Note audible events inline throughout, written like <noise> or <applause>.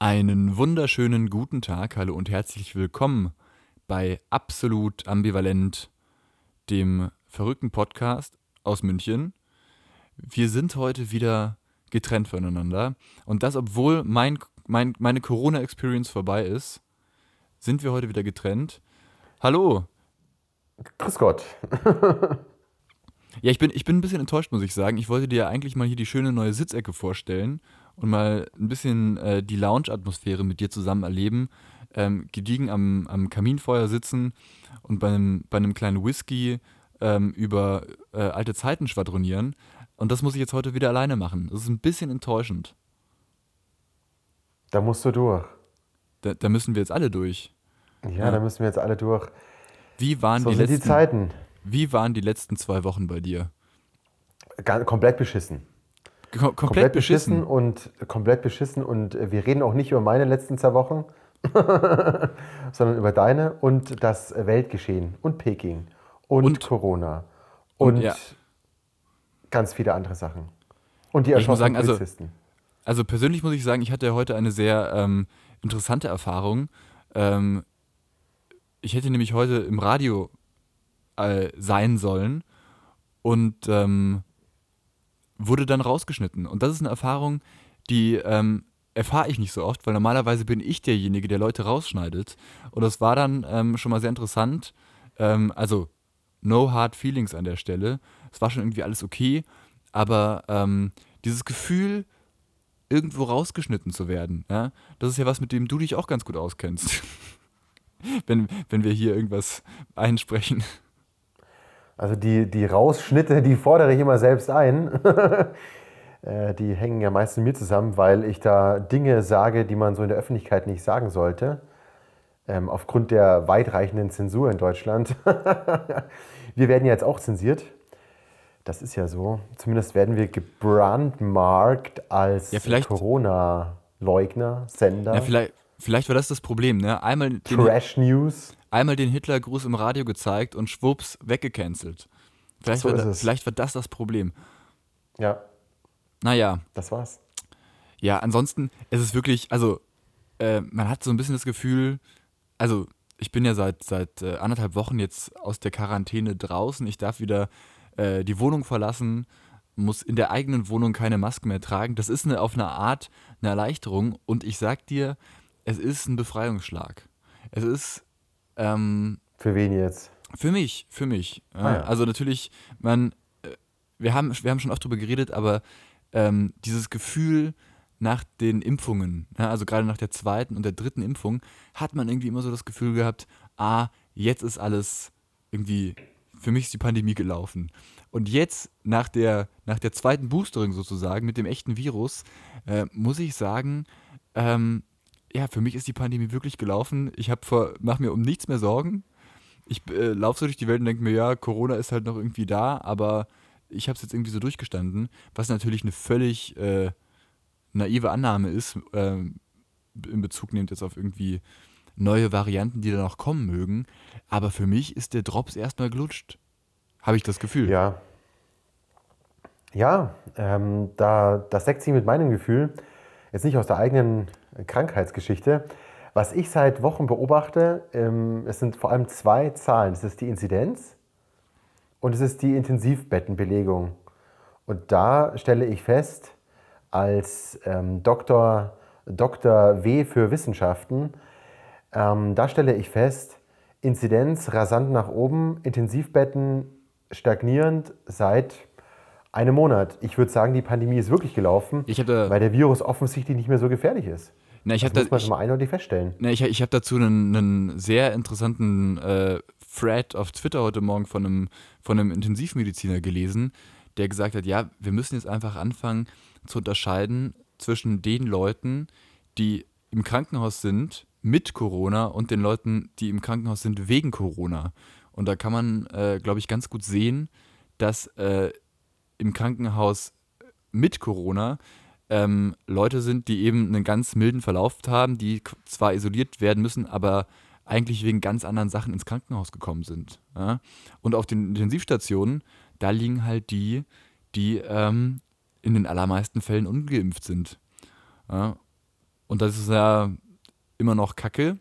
Einen wunderschönen guten Tag, hallo und herzlich willkommen bei Absolut Ambivalent, dem verrückten Podcast aus München. Wir sind heute wieder getrennt voneinander und das, obwohl mein, mein, meine Corona-Experience vorbei ist, sind wir heute wieder getrennt. Hallo. Grüß Gott. <laughs> ja, ich bin, ich bin ein bisschen enttäuscht, muss ich sagen. Ich wollte dir eigentlich mal hier die schöne neue Sitzecke vorstellen und mal ein bisschen äh, die Lounge-Atmosphäre mit dir zusammen erleben. Ähm, gediegen am, am Kaminfeuer sitzen und bei einem, bei einem kleinen Whisky ähm, über äh, alte Zeiten schwadronieren. Und das muss ich jetzt heute wieder alleine machen. Das ist ein bisschen enttäuschend. Da musst du durch. Da, da müssen wir jetzt alle durch. Ja, ja, da müssen wir jetzt alle durch. Wie waren so die sind letzten die Zeiten? Wie waren die letzten zwei Wochen bei dir? Komplett beschissen. Kom komplett, beschissen. und komplett beschissen und äh, wir reden auch nicht über meine letzten zwei Wochen, <laughs> sondern über deine und das Weltgeschehen und Peking und, Und- Corona und, und, ja. ganz viele andere Sachen. Und die erschossenen also- Polizisten. Also persönlich muss ich sagen, ich hatte heute eine sehr ähm, interessante Erfahrung. Ähm, ich hätte nämlich heute im Radio äh, sein sollen und ähm, wurde dann rausgeschnitten. Und das ist eine Erfahrung, die ähm, erfahre ich nicht so oft, weil normalerweise bin ich derjenige, der Leute rausschneidet. Und das war dann ähm, schon mal sehr interessant. Ähm, also, no hard feelings an der Stelle. Es war schon irgendwie alles okay, aber ähm, dieses Gefühl, irgendwo rausgeschnitten zu werden, ja, das ist ja was, mit dem du dich auch ganz gut auskennst. <laughs> wenn, wenn wir hier irgendwas einsprechen. Also die, die Rausschnitte, die fordere ich immer selbst ein. <laughs> Äh, die hängen ja meist mit mir zusammen, weil ich da Dinge sage, die man so in der Öffentlichkeit nicht sagen sollte. Ähm, aufgrund der weitreichenden Zensur in Deutschland. <laughs> wir werden ja jetzt auch zensiert. Das ist ja so. Zumindest werden wir gebrandmarkt als Ja, Corona-Leugner, Sender, Ja, vielleicht, vielleicht war das das Problem, ne? Einmal den, Trash News. einmal den Hitlergruß im Radio gezeigt und schwupps, weggecancelt. Vielleicht, So war, ist da, es. vielleicht war das das Problem. Ja, Naja, das war's. ja, ansonsten ist es wirklich, also, äh, man hat so ein bisschen das Gefühl, also, ich bin ja seit, seit äh, anderthalb Wochen jetzt aus der Quarantäne draußen. Ich darf wieder äh, die Wohnung verlassen, muss in der eigenen Wohnung keine Maske mehr tragen. Das ist eine, auf eine Art eine Erleichterung und ich sag dir, es ist ein Befreiungsschlag. Es ist, ähm, Für wen jetzt? Für mich, für mich. Ah ja. Also natürlich, man, äh, wir haben, wir haben schon oft drüber geredet, aber ähm, dieses Gefühl nach den Impfungen, ja, also gerade nach der zweiten und der dritten Impfung, hat man irgendwie immer so das Gefühl gehabt, ah, jetzt ist alles irgendwie, für mich ist die Pandemie gelaufen. Und jetzt, nach der, nach der zweiten Boostering sozusagen, mit dem echten Virus, äh, muss ich sagen, ähm, ja, für mich ist die Pandemie wirklich gelaufen. Ich habe vor, mach mir um nichts mehr Sorgen ich äh, laufe so durch die Welt und denke mir, ja, Corona ist halt noch irgendwie da, aber ich habe es jetzt irgendwie so durchgestanden, was natürlich eine völlig äh, naive Annahme ist, ähm, in Bezug nehmt jetzt auf irgendwie neue Varianten, die da noch kommen mögen. Aber für mich ist der Drops erstmal gelutscht. Habe ich das Gefühl. Ja. Ja, ähm, da, das deckt sich mit meinem Gefühl, jetzt nicht aus der eigenen Krankheitsgeschichte. Was ich seit Wochen beobachte, ähm, es sind vor allem zwei Zahlen. Es ist die Inzidenz und es ist die Intensivbettenbelegung. Und da stelle ich fest, als ähm, Doktor, Dr. W für Wissenschaften, ähm, da stelle ich fest, Inzidenz rasant nach oben, Intensivbetten stagnierend seit einem Monat. Ich würde sagen, die Pandemie ist wirklich gelaufen, weil der Virus offensichtlich nicht mehr so gefährlich ist. Na, ich Das muss man ich, mal eindeutig feststellen. na, ich, ich habe dazu einen, einen sehr interessanten äh, Thread auf Twitter heute Morgen von einem, von einem Intensivmediziner gelesen, der gesagt hat, ja, wir müssen jetzt einfach anfangen zu unterscheiden zwischen den Leuten, die im Krankenhaus sind mit Corona und den Leuten, die im Krankenhaus sind wegen Corona. Und da kann man, äh, glaube ich, ganz gut sehen, dass äh, im Krankenhaus mit Corona ähm, Leute sind, die eben einen ganz milden Verlauf haben, die zwar isoliert werden müssen, aber eigentlich wegen ganz anderen Sachen ins Krankenhaus gekommen sind. Ja? Und auf den Intensivstationen, da liegen halt die, die ähm, in den allermeisten Fällen ungeimpft sind. Ja? Und das ist ja immer noch Kacke.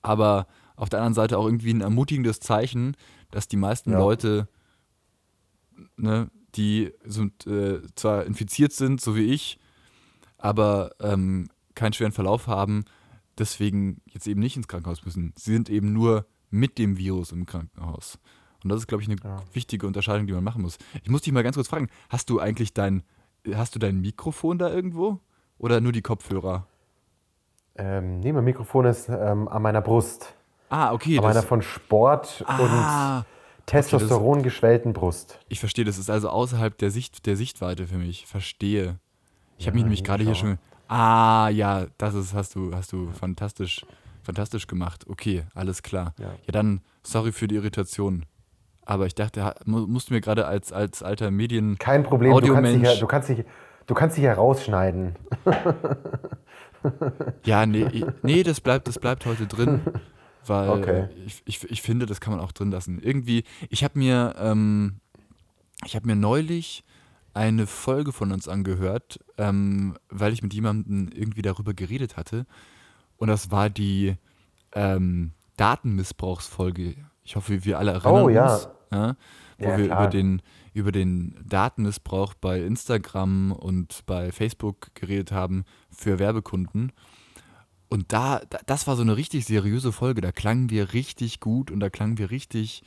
Aber auf der anderen Seite auch irgendwie ein ermutigendes Zeichen, dass die meisten Ja. Leute, ne, die sind, äh, zwar infiziert sind, so wie ich, aber ähm, keinen schweren Verlauf haben, deswegen jetzt eben nicht ins Krankenhaus müssen. Sie sind eben nur mit dem Virus im Krankenhaus. Und das ist, glaube ich, eine Ja. wichtige Unterscheidung, die man machen muss. Ich muss dich mal ganz kurz fragen, hast du eigentlich dein, hast du dein Mikrofon da irgendwo? Oder nur die Kopfhörer? Ähm, nee, mein Mikrofon ist ähm, an meiner Brust. Ah, okay. an meiner von Sport ah, und Testosteron geschwellten Brust. ich verstehe, das ist also außerhalb der, Sicht, der Sichtweite für mich. Verstehe. Ich habe mich Ja, nämlich gerade hier auch. schon. Ah, ja, das ist, hast du, hast du fantastisch, fantastisch gemacht. Okay, alles klar. Ja. Ja, dann sorry für die Irritation. Aber ich dachte, musst du mir gerade als, als alter Medien. Kein Problem, du kannst, dich ja, du, kannst dich, du kannst dich ja rausschneiden. <laughs> Ja, nee, nee, das bleibt, das bleibt heute drin. <laughs> Weil Okay. ich, ich, ich finde, das kann man auch drin lassen. Irgendwie, ich habe mir, ähm, ich habe mir neulich eine Folge von uns angehört, ähm, weil ich mit jemandem irgendwie darüber geredet hatte. Und das war die ähm, Datenmissbrauchsfolge. Ich hoffe, wir alle erinnern Oh, ja. uns. Ja, wo Ja, wir klar. über den, über den Datenmissbrauch bei Instagram und bei Facebook geredet haben für Werbekunden. Und da, da, das war so eine richtig seriöse Folge. Da klangen wir richtig gut und da klangen wir richtig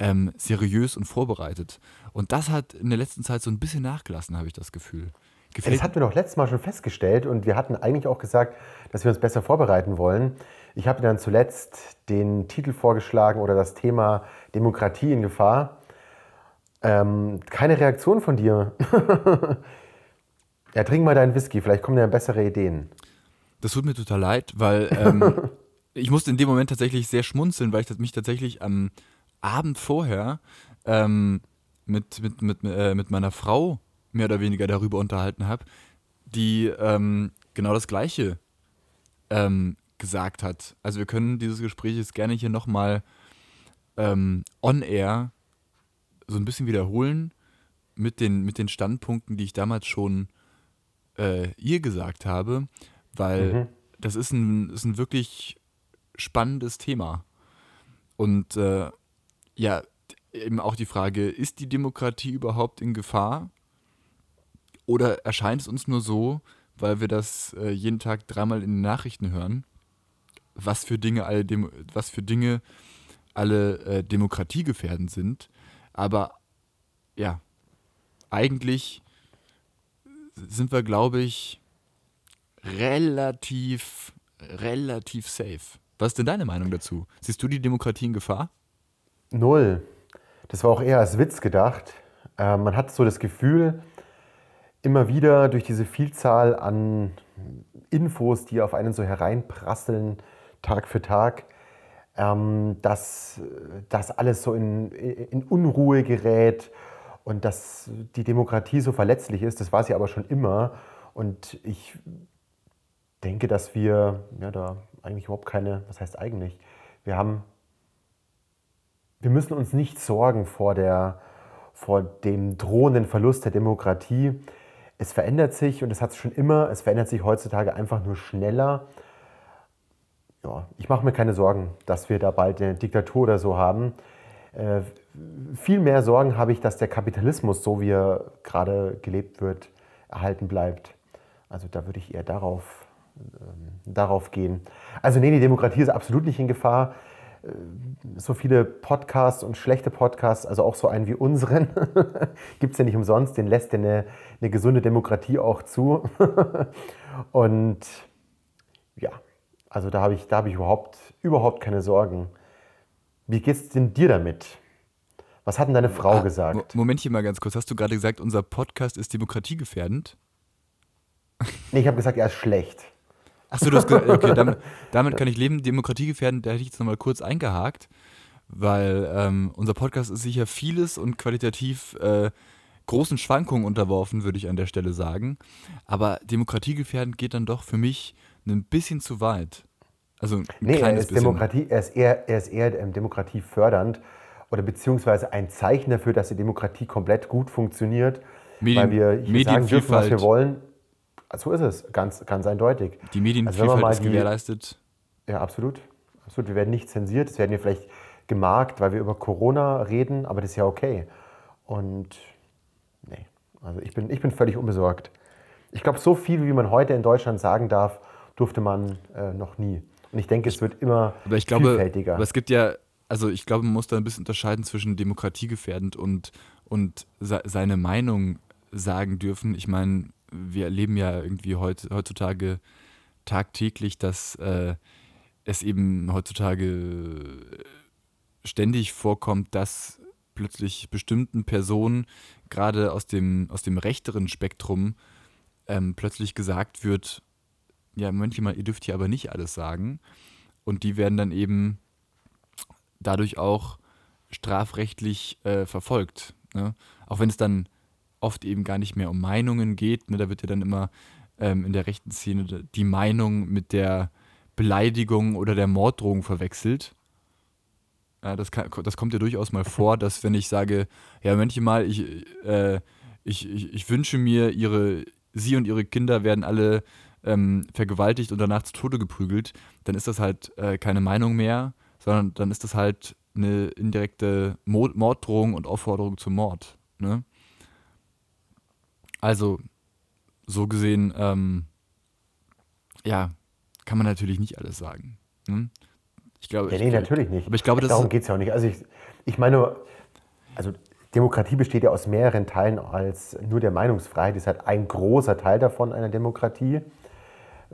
ähm, seriös und vorbereitet. Und das hat in der letzten Zeit so ein bisschen nachgelassen, habe ich das Gefühl. Gefällt Das hatten wir doch letztes Mal schon festgestellt und wir hatten eigentlich auch gesagt, dass wir uns besser vorbereiten wollen. Ich habe dann zuletzt den Titel vorgeschlagen oder das Thema Demokratie in Gefahr. Ähm, keine Reaktion von dir. <laughs> ja, trink mal deinen Whisky, vielleicht kommen dir bessere Ideen. Das tut mir total leid, weil ähm, <laughs> ich musste in dem Moment tatsächlich sehr schmunzeln, weil ich mich tatsächlich am Abend vorher ähm, mit, mit, mit, äh, mit meiner Frau mehr oder weniger darüber unterhalten habe, die ähm, genau das Gleiche ähm, gesagt hat. Also wir können dieses Gespräch jetzt gerne hier nochmal ähm, on air so ein bisschen wiederholen mit den, mit den Standpunkten, die ich damals schon äh, ihr gesagt habe, weil Mhm. das ist ein, ist ein wirklich spannendes Thema. Und äh, ja, eben auch die Frage, ist die Demokratie überhaupt in Gefahr? Oder erscheint es uns nur so, weil wir das äh, jeden Tag dreimal in den Nachrichten hören, was für Dinge alle, Demo was für Dinge alle äh, demokratiegefährdend sind. Aber ja, eigentlich sind wir, glaube ich, relativ, relativ safe. Was ist denn deine Meinung dazu? Siehst du die Demokratie in Gefahr? Null. Das war auch eher als Witz gedacht. Äh, man hat so das Gefühl, immer wieder durch diese Vielzahl an Infos, die auf einen so hereinprasseln, Tag für Tag, ähm, dass das alles so in, in Unruhe gerät und dass die Demokratie so verletzlich ist. Das war sie aber schon immer. Und ich denke, dass wir ja, da eigentlich überhaupt keine, was heißt eigentlich, wir haben wir müssen uns nicht sorgen vor, der, vor dem drohenden Verlust der Demokratie. Es verändert sich und es hat es schon immer, es verändert sich heutzutage einfach nur schneller. Ja, ich mache mir keine Sorgen, dass wir da bald eine Diktatur oder so haben. Äh, viel mehr Sorgen habe ich, dass der Kapitalismus, so wie er gerade gelebt wird, erhalten bleibt. Also da würde ich eher darauf, darauf gehen. Also nee, die Demokratie ist absolut nicht in Gefahr so viele Podcasts und schlechte Podcasts, also auch so einen wie unseren, <laughs> gibt es ja nicht umsonst, den lässt ja eine, eine gesunde Demokratie auch zu. <laughs> und ja, also da habe ich, da habe ich überhaupt, überhaupt keine Sorgen. Wie geht's denn dir damit? Was hat denn deine Frau Ah, gesagt? Mo- Momentchen mal ganz kurz. Hast du gerade gesagt, unser Podcast ist demokratiegefährdend? Nee, ich habe gesagt, er ist schlecht. Achso, du hast gesagt, <laughs> okay, damit, damit kann ich leben. Demokratiegefährdend, da hätte ich jetzt nochmal kurz eingehakt, weil ähm, unser Podcast ist sicher vieles und qualitativ äh, großen Schwankungen unterworfen, würde ich an der Stelle sagen. Aber demokratiegefährdend geht dann doch für mich ein bisschen zu weit. Also ein Nee, er kleines ist, bisschen. Demokratie, er ist eher, er ist eher ähm, demokratiefördernd oder beziehungsweise ein Zeichen dafür, dass die Demokratie komplett gut funktioniert, Medien- weil wir hier sagen dürfen, was wir wollen. So ist es, ganz, ganz eindeutig. Die Medienvielfalt also ist gewährleistet. Ja, absolut. absolut. Wir werden nicht zensiert. Es werden wir vielleicht gemarkt, weil wir über Corona reden, aber das ist ja okay. Und nee, also ich bin, ich bin völlig unbesorgt. Ich glaube, so viel, wie man heute in Deutschland sagen darf, durfte man äh, noch nie. Und ich denke, es wird immer aber ich glaube, vielfältiger. Aber es gibt ja, also ich glaube, man muss da ein bisschen unterscheiden zwischen demokratiegefährdend und, und seine Meinung sagen dürfen. Ich meine, wir erleben ja irgendwie heut, heutzutage tagtäglich, dass äh, es eben heutzutage ständig vorkommt, dass plötzlich bestimmten Personen, gerade aus dem, aus dem rechteren Spektrum, ähm, plötzlich gesagt wird, ja, manchmal, ihr dürft hier aber nicht alles sagen. Und die werden dann eben dadurch auch strafrechtlich äh, verfolgt. Ne? Auch wenn es dann oft eben gar nicht mehr um Meinungen geht. Ne? Da wird ja dann immer ähm, in der rechten Szene die Meinung mit der Beleidigung oder der Morddrohung verwechselt. Ja, das, kann, das kommt ja durchaus mal vor, dass wenn ich sage, ja, manchmal, ich, äh, ich, ich, ich wünsche mir, ihre, sie und ihre Kinder werden alle ähm, vergewaltigt und danach zu Tode geprügelt, dann ist das halt äh, keine Meinung mehr, sondern dann ist das halt eine indirekte Morddrohung und Aufforderung zum Mord. Ne? Also, so gesehen, ähm, ja, kann man natürlich nicht alles sagen. Ne? Ich glaube, ja, nee, ich, natürlich nicht. Aber ich glaube, Darum geht es ja auch nicht. Also ich, ich meine, also Demokratie besteht ja aus mehreren Teilen als nur der Meinungsfreiheit. Das ist halt ein großer Teil davon einer Demokratie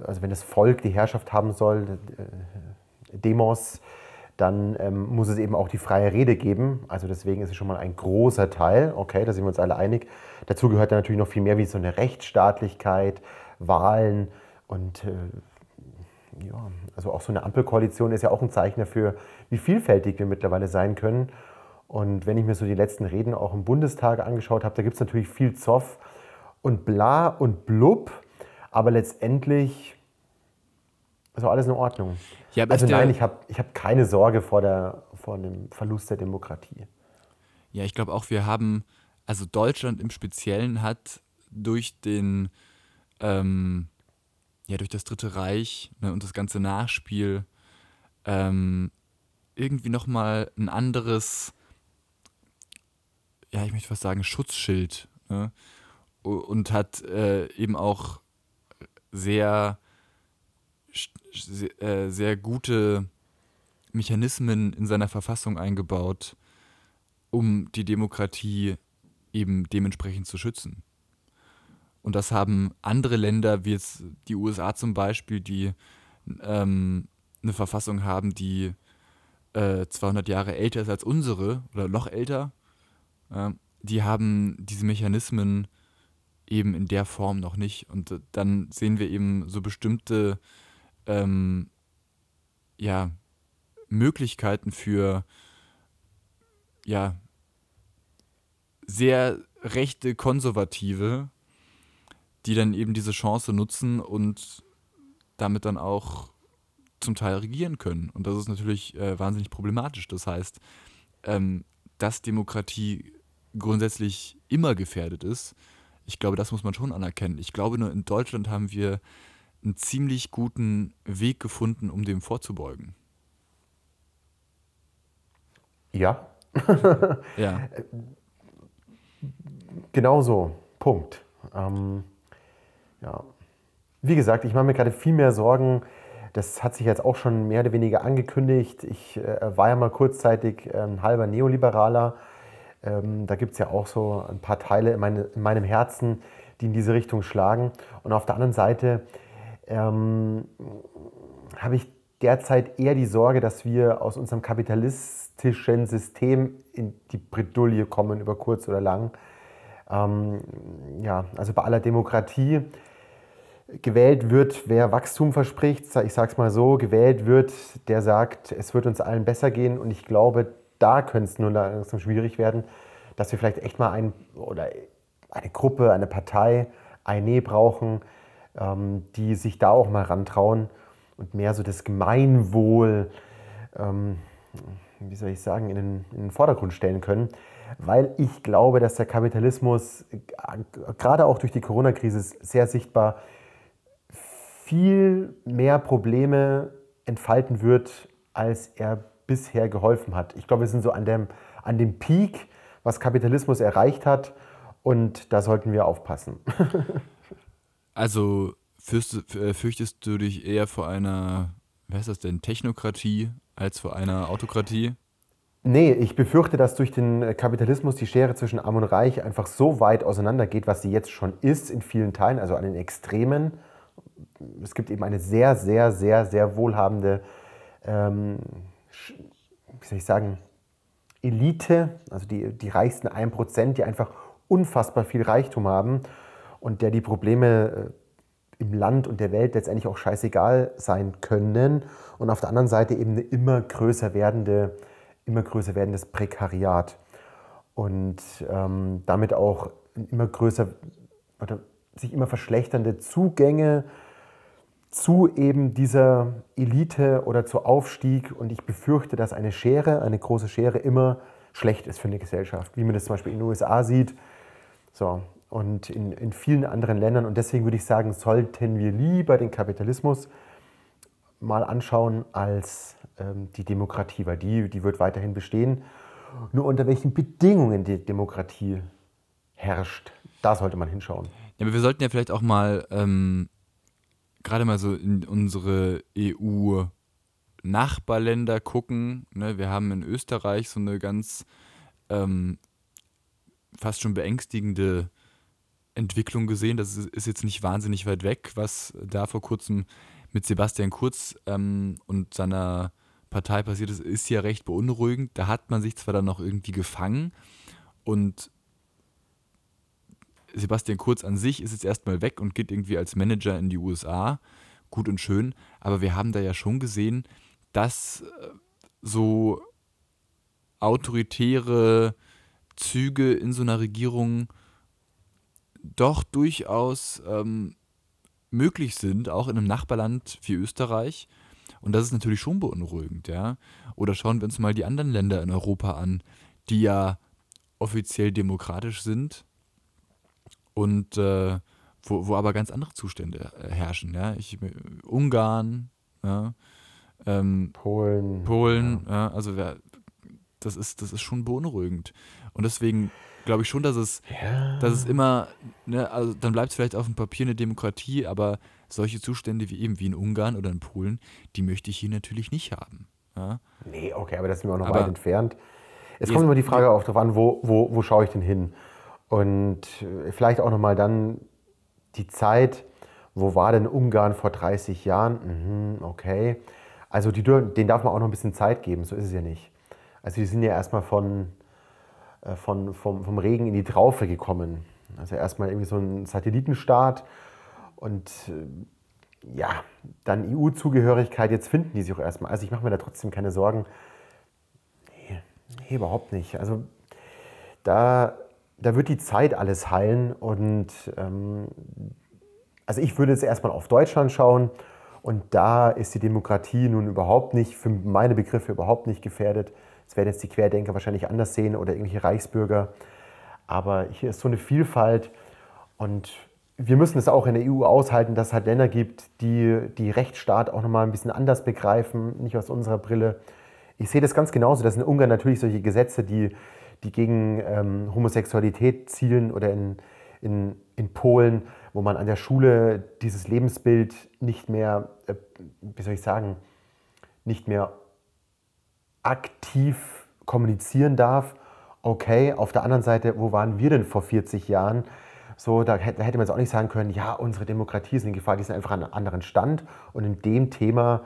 also wenn das Volk die Herrschaft haben soll, äh, Demos, dann ähm, muss es eben auch die freie Rede geben. Also deswegen ist es schon mal ein großer Teil. Okay, da sind wir uns alle einig. Dazu gehört dann natürlich noch viel mehr wie so eine Rechtsstaatlichkeit, Wahlen und äh, ja, also auch so eine Ampelkoalition ist ja auch ein Zeichen dafür, wie vielfältig wir mittlerweile sein können. Und wenn ich mir so die letzten Reden auch im Bundestag angeschaut habe, da gibt es natürlich viel Zoff und bla und blub. Aber letztendlich ist auch alles in Ordnung. Ja, also nein, ich habe ich hab keine Sorge vor, der, vor dem Verlust der Demokratie. Ja, ich glaube auch, wir haben, also Deutschland im Speziellen hat durch den, ähm, ja, durch das Dritte Reich ne, und das ganze Nachspiel ähm, irgendwie nochmal ein anderes, ja, ich möchte fast sagen, Schutzschild. Ne? Und hat äh, eben auch sehr, äh, sehr gute Mechanismen in seiner Verfassung eingebaut, um die Demokratie eben dementsprechend zu schützen. Und das haben andere Länder, wie jetzt die USA zum Beispiel, die ähm, eine Verfassung haben, die äh, 200 Jahre älter ist als unsere oder noch älter, äh, die haben diese Mechanismen eben in der Form noch nicht. Und dann sehen wir eben so bestimmte ähm, ja, Möglichkeiten für ja, sehr rechte Konservative, die dann eben diese Chance nutzen und damit dann auch zum Teil regieren können. Und das ist natürlich äh, wahnsinnig problematisch. Das heißt, ähm, dass Demokratie grundsätzlich immer gefährdet ist, ich glaube, das muss man schon anerkennen. Ich glaube, nur in Deutschland haben wir einen ziemlich guten Weg gefunden, um dem vorzubeugen. Ja. ja. <laughs> Genau so. Punkt. Ähm, ja. Wie gesagt, ich mache mir gerade viel mehr Sorgen. Das hat sich jetzt auch schon mehr oder weniger angekündigt. Ich äh, war ja mal kurzzeitig ein halber Neoliberaler ähm, da gibt es ja auch so ein paar Teile in, meine, in, meinem Herzen, die in diese Richtung schlagen. Und auf der anderen Seite ähm, habe ich derzeit eher die Sorge, dass wir aus unserem kapitalistischen System in die Bredouille kommen, über kurz oder lang. Ähm, ja, also bei aller Demokratie gewählt wird, wer Wachstum verspricht, ich sage es mal so, gewählt wird, der sagt, es wird uns allen besser gehen. Und ich glaube, da könnte es nur langsam schwierig werden, dass wir vielleicht echt mal ein, oder eine Gruppe, eine Partei, eine brauchen, ähm, die sich da auch mal rantrauen und mehr so das Gemeinwohl, ähm, wie soll ich sagen, in den, in den Vordergrund stellen können. Weil ich glaube, dass der Kapitalismus gerade auch durch die Corona-Krise sehr sichtbar viel mehr Probleme entfalten wird, als er bisher geholfen hat. Ich glaube, wir sind so an dem, an dem Peak, was Kapitalismus erreicht hat und da sollten wir aufpassen. <laughs> also fürchtest, äh, fürchtest du dich eher vor einer, wer ist das denn, Technokratie als vor einer Autokratie? Nee, ich befürchte, dass durch den Kapitalismus die Schere zwischen Arm und Reich einfach so weit auseinandergeht, was sie jetzt schon ist in vielen Teilen, also an den Extremen. Es gibt eben eine sehr, sehr, sehr, sehr wohlhabende, ähm, wie soll ich sagen, Elite, also die, die reichsten 1%, die einfach unfassbar viel Reichtum haben und der die Probleme äh, im Land und der Welt letztendlich auch scheißegal sein können. Und auf der anderen Seite eben eine immer größer werdende immer größer werdendes Prekariat und ähm, damit auch immer größer oder sich immer verschlechternde Zugänge zu eben dieser Elite oder zu Aufstieg. Und ich befürchte, dass eine Schere, eine große Schere, immer schlecht ist für eine Gesellschaft, wie man das zum Beispiel in den USA sieht. So, und in, in vielen anderen Ländern. Und deswegen würde ich sagen, sollten wir lieber den Kapitalismus mal anschauen als ähm, die Demokratie, weil die, die wird weiterhin bestehen. Nur unter welchen Bedingungen die Demokratie herrscht, da sollte man hinschauen. Ja, aber wir sollten ja vielleicht auch mal ähm, gerade mal so in unsere EU-Nachbarländer gucken. Ne? Wir haben in Österreich so eine ganz ähm, fast schon beängstigende Entwicklung gesehen. Das ist jetzt nicht wahnsinnig weit weg, was da vor kurzem mit Sebastian Kurz ähm, und seiner Partei passiert ist, ist ja recht beunruhigend. Da hat man sich zwar dann noch irgendwie gefangen und Sebastian Kurz an sich ist jetzt erstmal weg und geht irgendwie als Manager in die USA. Gut und schön. Aber wir haben da ja schon gesehen, dass äh, so autoritäre Züge in so einer Regierung doch durchaus ähm, möglich sind, auch in einem Nachbarland wie Österreich. Und das ist natürlich schon beunruhigend, ja. Oder schauen wir uns mal die anderen Länder in Europa an, die ja offiziell demokratisch sind und äh, wo, wo aber ganz andere Zustände äh, herrschen, ja. Ich, Ungarn, ja. Ähm, Polen. Polen, ja. ja also das ist, das ist schon beunruhigend. Und deswegen glaube ich schon, dass es, ja. dass es immer, ne, also dann bleibt es vielleicht auf dem Papier eine Demokratie, aber solche Zustände wie eben wie in Ungarn oder in Polen, die möchte ich hier natürlich nicht haben. Ja? Nee, okay, aber das sind wir auch noch aber weit entfernt. Es kommt immer die Frage auch darauf an, wo, wo, wo schaue ich denn hin? Und äh, vielleicht auch nochmal dann die Zeit, wo war denn Ungarn vor 30 Jahren? Mhm, okay. Also die, denen darf man auch noch ein bisschen Zeit geben, so ist es ja nicht. Also die sind ja erstmal von, von, vom, vom Regen in die Traufe gekommen. Also erstmal irgendwie so ein Satellitenstaat und äh, ja, dann EU-Zugehörigkeit, jetzt finden die sich auch erstmal. Also ich mache mir da trotzdem keine Sorgen. Nee, nee, überhaupt nicht. Also da, da wird die Zeit alles heilen und ähm, also ich würde jetzt erstmal auf Deutschland schauen und da ist die Demokratie nun überhaupt nicht, für meine Begriffe überhaupt nicht gefährdet. Das werden jetzt die Querdenker wahrscheinlich anders sehen oder irgendwelche Reichsbürger. Aber hier ist so eine Vielfalt und wir müssen es auch in der EU aushalten, dass es halt Länder gibt, die die Rechtsstaat auch nochmal ein bisschen anders begreifen, nicht aus unserer Brille. Ich sehe das ganz genauso, dass in Ungarn natürlich solche Gesetze, die, die gegen ähm, Homosexualität zielen oder in, in, in Polen, wo man an der Schule dieses Lebensbild nicht mehr, äh, wie soll ich sagen, nicht mehr aktiv kommunizieren darf. Okay, auf der anderen Seite, wo waren wir denn vor 40 Jahren? So, da hätte, man jetzt auch nicht sagen können, ja, unsere Demokratie ist in Gefahr, die sind einfach an einem anderen Stand und in dem Thema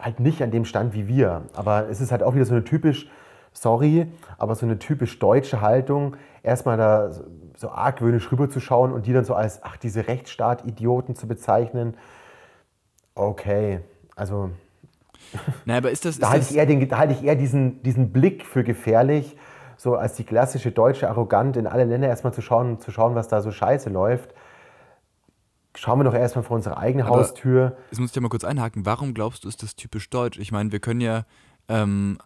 halt nicht an dem Stand wie wir. Aber es ist halt auch wieder so eine typisch, sorry, aber so eine typisch deutsche Haltung, erstmal da so argwöhnisch rüberzuschauen und die dann so als, ach, diese Rechtsstaat-Idioten zu bezeichnen. Okay, also <laughs> Nein, aber ist das. da halte ich eher, den, da halte ich eher diesen, diesen Blick für gefährlich, so als die klassische deutsche Arrogant in alle Länder erstmal zu schauen, zu schauen, was da so scheiße läuft. Schauen wir doch erstmal vor unsere eigene aber Haustür. Jetzt muss ich ja mal kurz einhaken. Warum glaubst du, ist das typisch deutsch? Ich meine, wir können ja, ähm,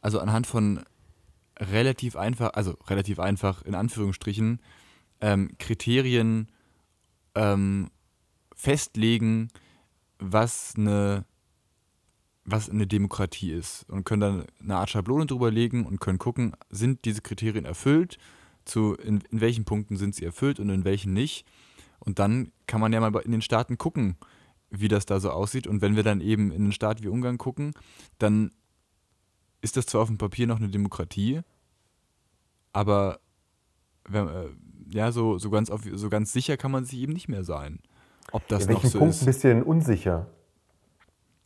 also anhand von relativ einfach, also relativ einfach in Anführungsstrichen, ähm, Kriterien ähm, festlegen, was eine, was eine Demokratie ist und können dann eine Art Schablone drüber legen und können gucken, sind diese Kriterien erfüllt, zu, in, in welchen Punkten sind sie erfüllt und in welchen nicht. Und dann kann man ja mal in den Staaten gucken, wie das da so aussieht. Und wenn wir dann eben in einen Staat wie Ungarn gucken, dann ist das zwar auf dem Papier noch eine Demokratie, aber äh, ja, so, so, ganz auf, so ganz sicher kann man sich eben nicht mehr sein. Ob das ja, noch so Punkt ist. ein bisschen unsicher.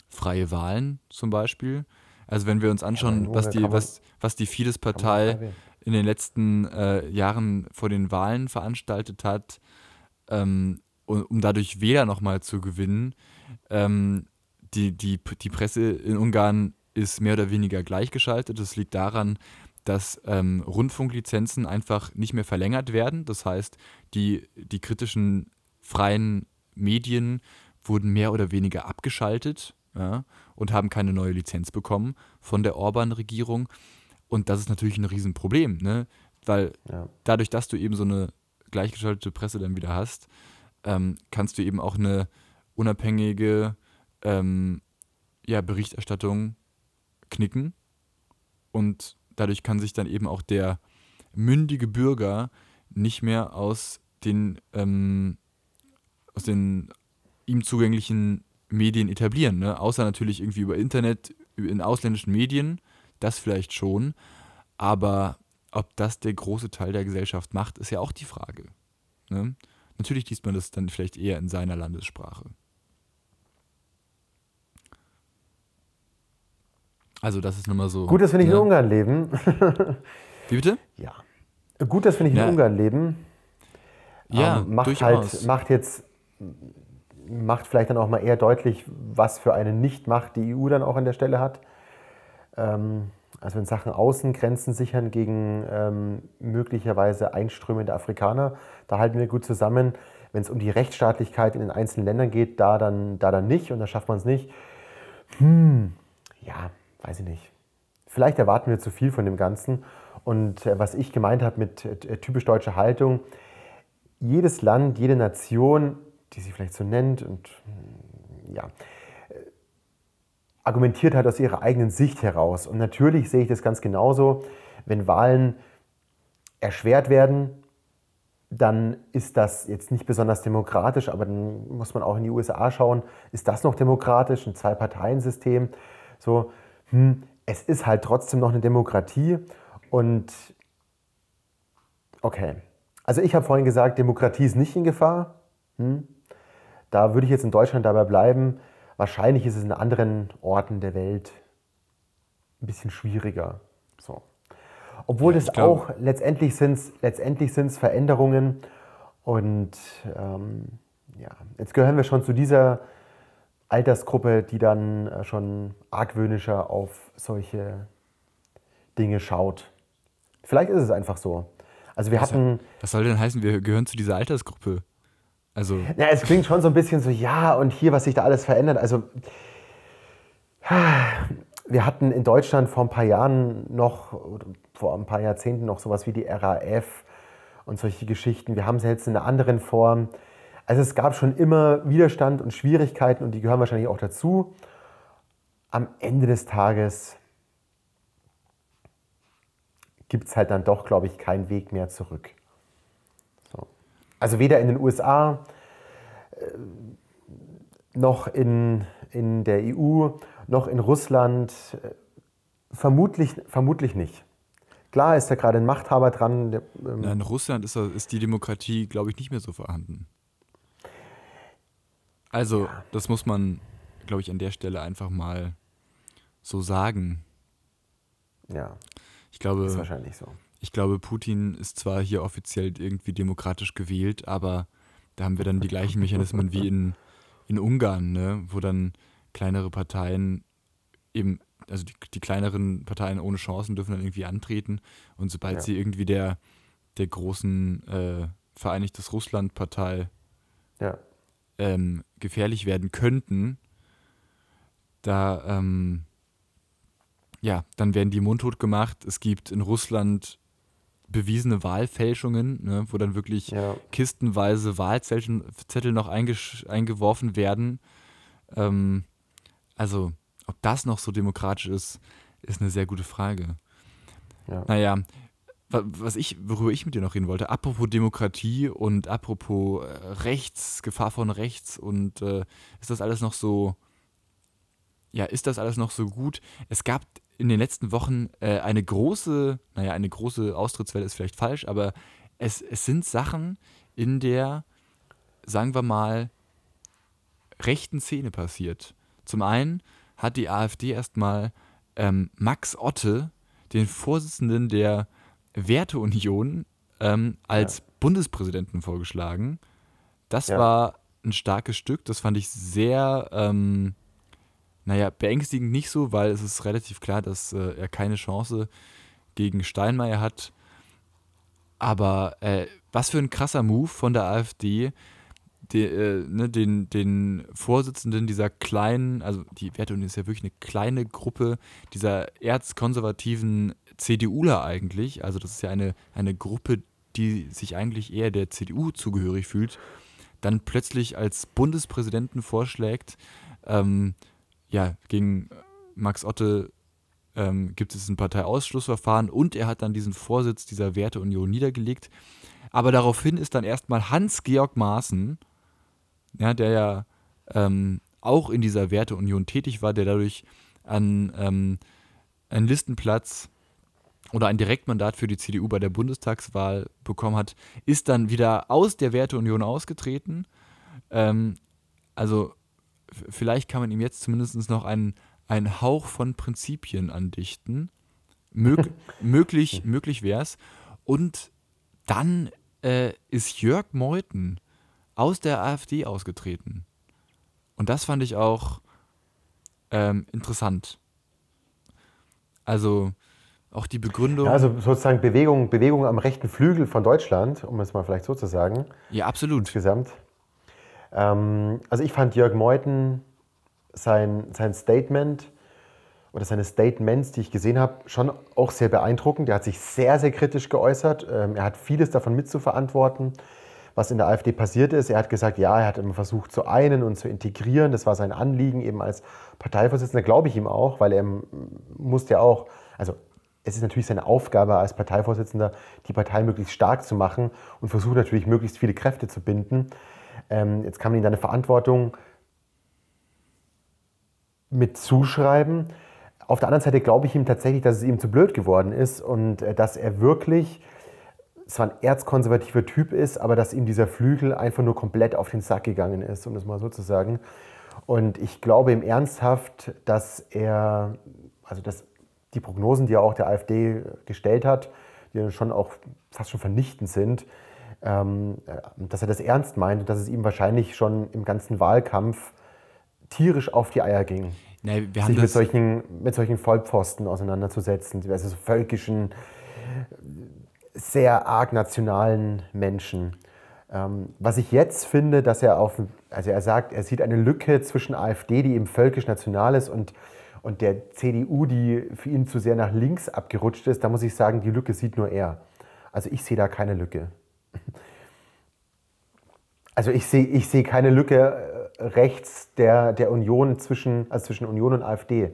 Freie Wahlen zum Beispiel. Also wenn wir uns anschauen, Ja, was, die, was, was die Fidesz-Partei in den letzten äh, Jahren vor den Wahlen veranstaltet hat, ähm, um, um dadurch Wähler nochmal zu gewinnen. Ähm, die, die, die Presse in Ungarn ist mehr oder weniger gleichgeschaltet. Das liegt daran, dass ähm, Rundfunklizenzen einfach nicht mehr verlängert werden. Das heißt, die, die kritischen freien Medien wurden mehr oder weniger abgeschaltet ja, und haben keine neue Lizenz bekommen von der Orban-Regierung. Und das ist natürlich ein Riesenproblem, ne? weil Ja. dadurch, dass du eben so eine gleichgeschaltete Presse dann wieder hast, ähm, kannst du eben auch eine unabhängige ähm, ja, Berichterstattung knicken. Und dadurch kann sich dann eben auch der mündige Bürger nicht mehr aus den, ähm, aus den ihm zugänglichen Medien etablieren. Ne? Außer natürlich irgendwie über Internet, in ausländischen Medien, das vielleicht schon. Aber ob das der große Teil der Gesellschaft macht, ist ja auch die Frage. Ne? Natürlich liest man das dann vielleicht eher in seiner Landessprache. Also das ist nur mal so. Gut, dass wir nicht ne? in Ungarn leben. Wie bitte? ja. Gut, dass wir nicht Ja. in Ungarn leben. Ja, Ähm, macht durchaus. halt, macht jetzt, macht vielleicht dann auch mal eher deutlich, was für eine Nichtmacht die EU dann auch an der Stelle hat. Ähm, also in Sachen Außengrenzen sichern gegen ähm, möglicherweise einströmende Afrikaner, da halten wir gut zusammen. Wenn es um die Rechtsstaatlichkeit in den einzelnen Ländern geht, da dann, da dann nicht und da schafft man es nicht. Hm, ja, weiß ich nicht. Vielleicht erwarten wir zu viel von dem Ganzen. Und äh, was ich gemeint habe mit äh, typisch deutscher Haltung, jedes Land, jede Nation, die sich vielleicht so nennt und mm, ja, argumentiert halt aus ihrer eigenen Sicht heraus. Und natürlich sehe ich das ganz genauso, wenn Wahlen erschwert werden, dann ist das jetzt nicht besonders demokratisch, aber dann muss man auch in die USA schauen, ist das noch demokratisch, ein Zwei-Parteien-System? So, hm, es ist halt trotzdem noch eine Demokratie und okay. Also ich habe vorhin gesagt, Demokratie ist nicht in Gefahr. Hm. Da würde ich jetzt in Deutschland dabei bleiben. Wahrscheinlich ist es in anderen Orten der Welt ein bisschen schwieriger. So. Obwohl Ja, das auch letztendlich sind es letztendlich sind's Veränderungen. Und ähm, ja, jetzt gehören wir schon zu dieser Altersgruppe, die dann äh, schon argwöhnischer auf solche Dinge schaut. Vielleicht ist es einfach so. Also wir Was- hatten, Was soll denn heißen, wir gehören zu dieser Altersgruppe? Also, ja, es klingt schon so ein bisschen so, ja, und hier, was sich da alles verändert. Also, wir hatten in Deutschland vor ein paar Jahren noch, vor ein paar Jahrzehnten noch sowas wie die RAF und solche Geschichten. Wir haben es jetzt in einer anderen Form. Also, es gab schon immer Widerstand und Schwierigkeiten und die gehören wahrscheinlich auch dazu. Am Ende des Tages gibt es halt dann doch, glaube ich, keinen Weg mehr zurück. So. Also weder in den USA äh, noch in, in der EU, noch in Russland, äh, vermutlich, vermutlich nicht. Klar ist da gerade ein Machthaber dran. Der, ähm, in Russland ist, ist die Demokratie, glaube ich, nicht mehr so vorhanden. Also, das muss man, glaube ich, an der Stelle einfach mal so sagen. ja, Ich ist glaube, wahrscheinlich so. Ich glaube, Putin ist zwar hier offiziell irgendwie demokratisch gewählt, aber da haben wir dann die gleichen Mechanismen wie in, in Ungarn, ne? wo dann kleinere Parteien eben, also die, die kleineren Parteien ohne Chancen dürfen dann irgendwie antreten und sobald Ja. sie irgendwie der, der großen äh, Vereinigtes Russland-Partei Ja, ähm, gefährlich werden könnten, da ähm, ja, dann werden die mundtot gemacht. Es gibt in Russland bewiesene Wahlfälschungen, ne, wo dann wirklich Ja. kistenweise Wahlzettel Zettel noch eingeworfen werden. Ähm, also, ob das noch so demokratisch ist, ist eine sehr gute Frage. Ja. Naja, wa- was ich, worüber ich mit dir noch reden wollte, apropos Demokratie und apropos äh, Rechts, Gefahr von rechts und äh, ist das alles noch so, ja, ist das alles noch so gut? Es gab in den letzten Wochen äh, eine große, naja, eine große Austrittswelle ist vielleicht falsch, aber es, es sind Sachen in der, sagen wir mal, rechten Szene passiert. Zum einen hat die AfD erstmal ähm, Max Otte, den Vorsitzenden der Werteunion, ähm, als Bundespräsidenten vorgeschlagen. Das Ja. war ein starkes Stück, das fand ich sehr, ähm, naja, beängstigend nicht so, weil es ist relativ klar, dass äh, er keine Chance gegen Steinmeier hat. Aber äh, was für ein krasser Move von der AfD, die, äh, ne, den, den Vorsitzenden dieser kleinen, also die Werteunion ist ja wirklich eine kleine Gruppe dieser erzkonservativen CDUler eigentlich. Also das ist ja eine, eine Gruppe, die sich eigentlich eher der CDU zugehörig fühlt, dann plötzlich als Bundespräsidenten vorschlägt. Ähm, ja, gegen Max Otte ähm, gibt es ein Parteiausschlussverfahren und er hat dann diesen Vorsitz dieser Werteunion niedergelegt. Aber daraufhin ist dann erstmal Hans-Georg Maaßen, ja, der ja ähm, auch in dieser Werteunion tätig war, der dadurch an, ähm, einen Listenplatz oder ein Direktmandat für die CDU bei der Bundestagswahl bekommen hat, ist dann wieder aus der Werteunion ausgetreten. Ähm, also vielleicht kann man ihm jetzt zumindest noch einen, einen Hauch von Prinzipien andichten. Mög <laughs> möglich möglich wäre es. Und dann äh, ist Jörg Meuthen aus der AfD ausgetreten. Und das fand ich auch ähm, interessant. Also auch die Begründung. Ja, also sozusagen Bewegung, Bewegung am rechten Flügel von Deutschland, um es mal vielleicht so zu sagen, ja, absolut. insgesamt. Ähm, also ich fand Jörg Meuthen sein, sein Statement oder seine Statements, die ich gesehen habe, schon auch sehr beeindruckend. Er hat sich sehr, sehr kritisch geäußert. Ähm, er hat vieles davon mitzuverantworten, was in der AfD passiert ist. Er hat gesagt, ja, er hat immer versucht zu einen und zu integrieren. Das war sein Anliegen eben als Parteivorsitzender, glaube ich ihm auch, weil er musste ja auch, also es ist natürlich seine Aufgabe als Parteivorsitzender, die Partei möglichst stark zu machen und versucht natürlich möglichst viele Kräfte zu binden. Ähm, jetzt kann man ihm da eine Verantwortung mit zuschreiben. Auf der anderen Seite glaube ich ihm tatsächlich, dass es ihm zu blöd geworden ist und äh, dass er wirklich zwar ein erzkonservativer Typ ist, aber dass ihm dieser Flügel einfach nur komplett auf den Sack gegangen ist, um das mal so zu sagen. Und ich glaube ihm ernsthaft, dass er, also dass die Prognosen, die er auch der AfD gestellt hat, die dann schon auch fast schon vernichtend sind, dass er das ernst meint und dass es ihm wahrscheinlich schon im ganzen Wahlkampf tierisch auf die Eier ging Nee, sich mit solchen, mit solchen Vollpfosten auseinanderzusetzen, also so völkischen, sehr arg nationalen Menschen. Ähm, was ich jetzt finde, dass er auf, also er sagt, er sieht eine Lücke zwischen AfD, die eben völkisch-national ist, und, und der CDU, die für ihn zu sehr nach links abgerutscht ist. Da muss ich sagen, die Lücke sieht nur er. Also ich sehe da keine Lücke. Also ich sehe ich sehe keine Lücke äh, rechts der, der Union zwischen, also zwischen Union und AfD.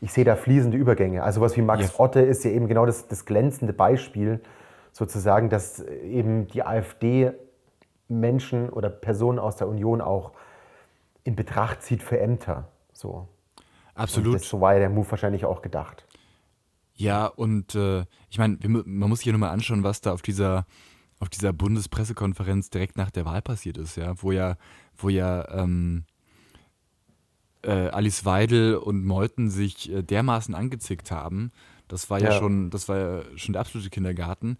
Ich sehe da fließende Übergänge. Also was wie Max Ja. Otte ist ja eben genau das, das glänzende Beispiel, sozusagen, dass eben die AfD Menschen oder Personen aus der Union auch in Betracht zieht für Ämter. So. Und absolut. Das, so war ja der Move wahrscheinlich auch gedacht. Ja, und äh, ich meine, man muss sich ja nur mal anschauen, was da auf dieser, auf dieser Bundespressekonferenz direkt nach der Wahl passiert ist, ja, wo ja, wo ja ähm, äh, Alice Weidel und Meuthen sich äh, dermaßen angezickt haben. Das war ja, Ja. schon, das war ja schon der absolute Kindergarten.